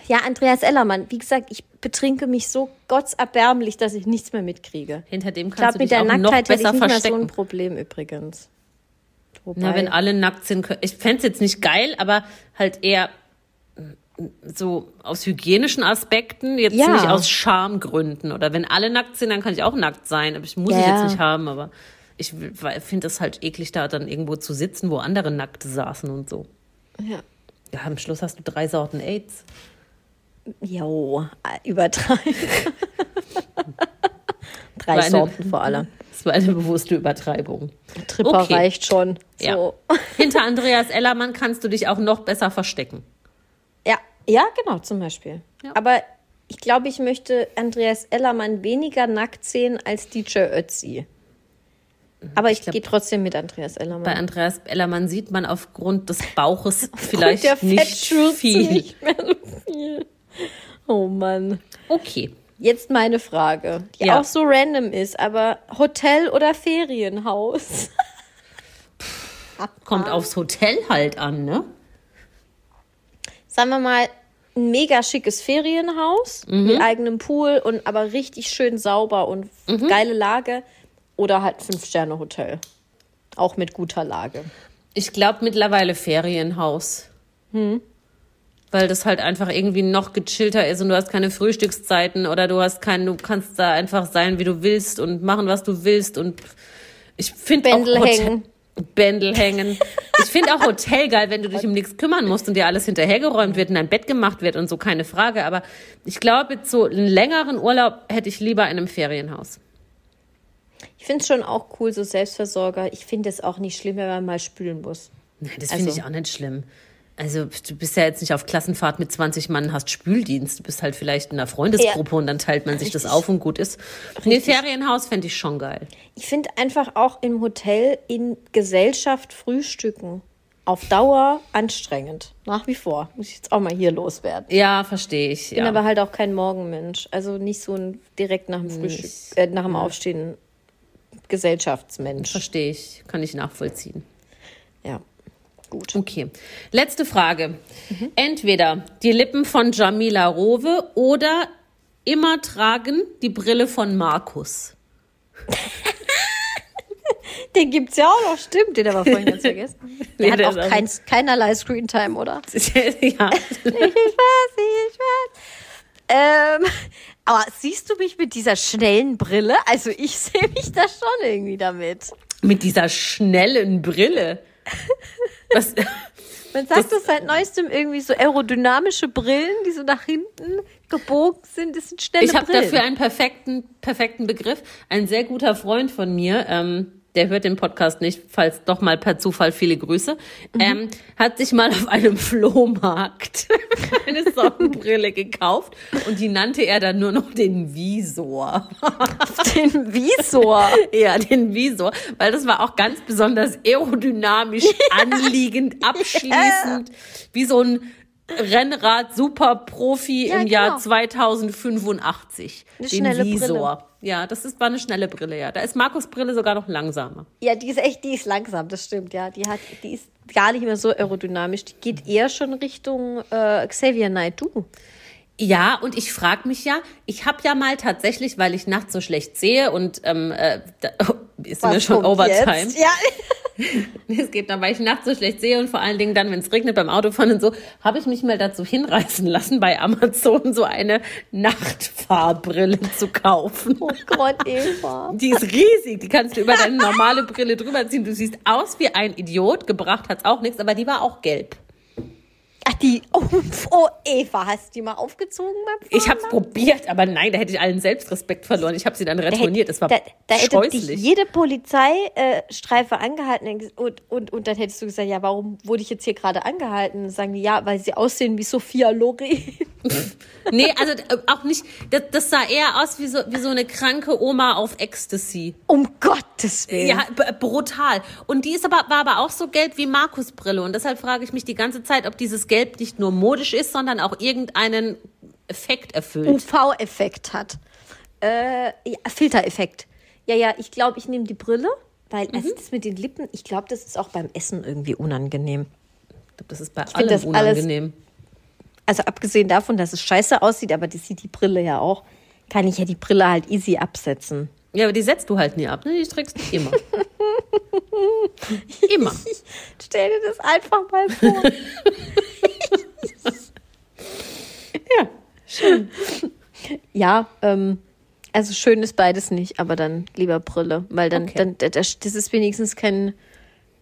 Ja, Andreas Ellermann, wie gesagt, ich betrinke mich so gottserbärmlich, dass ich nichts mehr mitkriege. Hinter dem Ich kannst glaube, du mit dich der auch noch Nacktheit hätte ich besser nicht mehr so verstecken. ein Problem übrigens. Wobei, Na, wenn alle nackt sind, ich fände es jetzt nicht geil, aber halt eher mm, so aus hygienischen Aspekten, jetzt Ja. nicht aus Schamgründen. Oder wenn alle nackt sind, dann kann ich auch nackt sein. Aber ich muss Ja, ich jetzt nicht haben, aber ich finde es halt eklig, da dann irgendwo zu sitzen, wo andere nackt saßen und so. ja. Ja, am Schluss hast du drei Sorten AIDS. Jo, äh, übertreiben. Drei eine- Sorten vor allem. Das war eine bewusste Übertreibung. Tripper Okay. reicht schon. Ja. So. Hinter Andreas Ellermann kannst du dich auch noch besser verstecken. Ja, ja, genau, zum Beispiel. Ja. Aber ich glaube, ich möchte Andreas Ellermann weniger nackt sehen als DJ Ötzi. Aber ich, glaub- gehe trotzdem mit Andreas Bei Ellermann. Andreas Ellermann sieht man aufgrund des Bauches vielleicht der nicht viel. nicht mehr so viel. Oh Mann. Okay. Jetzt meine Frage, die Ja. auch so random ist, aber Hotel oder Ferienhaus? Kommt aufs Hotel halt an, ne? Sagen wir mal, ein mega schickes Ferienhaus Mhm. mit eigenem Pool und aber richtig schön sauber und Mhm. geile Lage. Oder halt Fünf-Sterne-Hotel. Auch mit guter Lage. Ich glaube mittlerweile Ferienhaus. Weil das halt einfach irgendwie noch gechillter ist und du hast keine Frühstückszeiten oder du hast keinen, du kannst da einfach sein, wie du willst und machen, was du willst und ich finde auch Hotel- hängen. Bändel hängen. Ich finde auch Hotel geil, wenn du dich um nichts kümmern musst und dir alles hinterhergeräumt wird und dein Bett gemacht wird und so, keine Frage. Aber ich glaube, jetzt so einen längeren Urlaub hätte ich lieber in einem Ferienhaus. Ich finde es schon auch cool, so Selbstversorger. Ich finde es auch nicht schlimm, wenn man mal spülen muss. Nein, das finde Also- ich auch nicht schlimm. Also du bist ja jetzt nicht auf Klassenfahrt mit 20 Mann, hast Spüldienst. Du bist halt vielleicht in einer Freundesgruppe Ja. und dann teilt man sich das Richtig. auf und gut ist. Nee, Ferienhaus fände ich schon geil. Ich finde einfach auch im Hotel in Gesellschaft frühstücken auf Dauer anstrengend. Nach wie vor. Muss ich jetzt auch mal hier loswerden. Ja, verstehe ich. Ich bin aber halt auch kein Morgenmensch. Also nicht so ein direkt nach dem Frühstück, äh, nach dem Aufstehen Gesellschaftsmensch. Verstehe ich. Kann ich nachvollziehen. Ja, gut. Okay. Letzte Frage. Entweder die Lippen von Jamila Rowe oder immer tragen die Brille von Markus. Den gibt's ja auch noch, stimmt. Den haben wir vorhin ganz vergessen. Der Nee, hat der auch- kein, keinerlei Screentime, oder? ja. Ich weiß, ich weiß. Ähm, aber siehst du mich mit dieser schnellen Brille? Also ich sehe mich da schon irgendwie damit. Mit dieser schnellen Brille. Was? Man sagt das, seit neuestem irgendwie so aerodynamische Brillen, die so nach hinten gebogen sind. Das sind schnelle Ich habe Brillen. dafür einen perfekten, perfekten Begriff. Ein sehr guter Freund von mir, ähm, der hört den Podcast nicht, falls doch mal per Zufall viele Grüße, Mhm. ähm, hat sich mal auf einem Flohmarkt eine Sonnenbrille gekauft und die nannte er dann nur noch den Visor. den Visor. ja, den Visor, weil das war auch ganz besonders aerodynamisch, anliegend, abschließend, wie so ein Rennrad Superprofi Ja, im Jahr genau. 2085. Eine den schnelle Visor. Brille. Ja, das ist, war eine schnelle Brille, ja. Da ist Markus Brille sogar noch langsamer. Ja, die ist echt, die ist langsam, das stimmt, ja. Die hat, die ist gar nicht mehr so aerodynamisch. Die geht eher schon Richtung äh, Xavier Naidoo. Ja, und ich frage mich ja, ich habe ja mal tatsächlich, weil ich nachts so schlecht sehe und ähm, äh, da, oh, ist mir Was schon kommt Overtime. jetzt? Ja. Es geht dann, weil ich nachts so schlecht sehe und vor allen Dingen dann, wenn es regnet beim Autofahren und so, habe ich mich mal dazu hinreißen lassen, bei Amazon so eine Nachtfahrbrille zu kaufen. Oh Gott, Eva. Die ist riesig, die kannst du über deine normale Brille drüber ziehen. Du siehst aus wie ein Idiot, gebracht hat's auch nichts, aber die war auch gelb. Ach, die. Oh, oh, Eva, hast du die mal aufgezogen beim Fahren? Ich habe es probiert, aber nein, da hätte ich allen Selbstrespekt verloren. Ich habe sie dann retourniert. Es war da, da hätte dich scheußlich. jede Polizeistreife Streife angehalten und, und, und dann hättest du gesagt, ja, warum wurde ich jetzt hier gerade angehalten? Dann sagen die, ja, weil sie aussehen wie Sophia Loren. Nee, also äh, auch nicht. Das, das sah eher aus wie so, wie so eine kranke Oma auf Ecstasy. um Gottes Willen. Ja, brutal. Und die ist aber, war aber auch so gelb wie Markus Brille. Und deshalb frage ich mich die ganze Zeit, ob dieses Gelb nicht nur modisch ist, sondern auch irgendeinen Effekt erfüllt. UV-Effekt hat. Äh, ja, Filtereffekt. Ja, ja, ich glaube, ich nehme die Brille, weil Mhm. also das mit den Lippen, ich glaube, das ist auch beim Essen irgendwie unangenehm. Ich glaub, das ist bei find allem das alles- unangenehm. Also abgesehen davon, dass es scheiße aussieht, aber das sieht die Brille ja auch, kann ich ja die Brille halt easy absetzen. Ja, aber die setzt du halt nie ab, ne? Die trägst du immer. immer. Stell dir das einfach mal vor. Ja, schön. ja, ähm, also schön ist beides nicht, aber dann lieber Brille, weil dann, Okay. dann das, das ist wenigstens kein,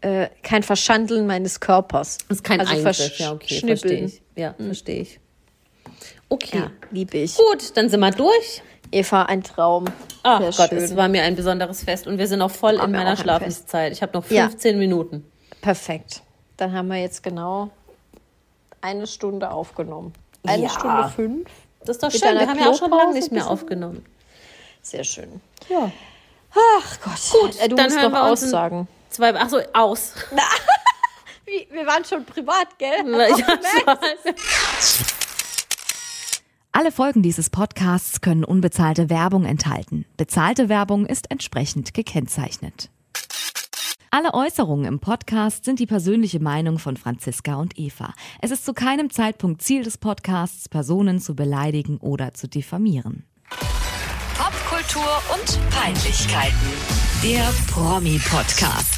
äh, kein Verschandeln meines Körpers. Das ist kein also Eingriff. Ja, okay, verstehe ich. Ja, verstehe ich. Okay. Ja, liebe ich. Gut, dann sind wir durch. Eva, ein Traum. Ach Sehr Gott, schön. es war mir ein besonderes Fest und wir sind auch voll War in meiner Schlafenszeit. Ich habe noch Ja. 15 Minuten. Perfekt. Dann haben wir jetzt genau eine Stunde aufgenommen. Eine Ja. Stunde fünf. Das ist doch Mit schön. Wir haben ja auch schon lange nicht mehr aufgenommen. Sehr schön. Ja. Ach Gott. Gut, du dann musst noch aussagen. Zwei, ach so, aus. Wie, wir waren schon privat, gell? Ja, ich weiß. Alle Folgen dieses Podcasts können unbezahlte Werbung enthalten. Bezahlte Werbung ist entsprechend gekennzeichnet. Alle Äußerungen im Podcast sind die persönliche Meinung von Franziska und Eva. Es ist zu keinem Zeitpunkt Ziel des Podcasts, Personen zu beleidigen oder zu diffamieren. Popkultur und Peinlichkeiten. Der Promi-Podcast.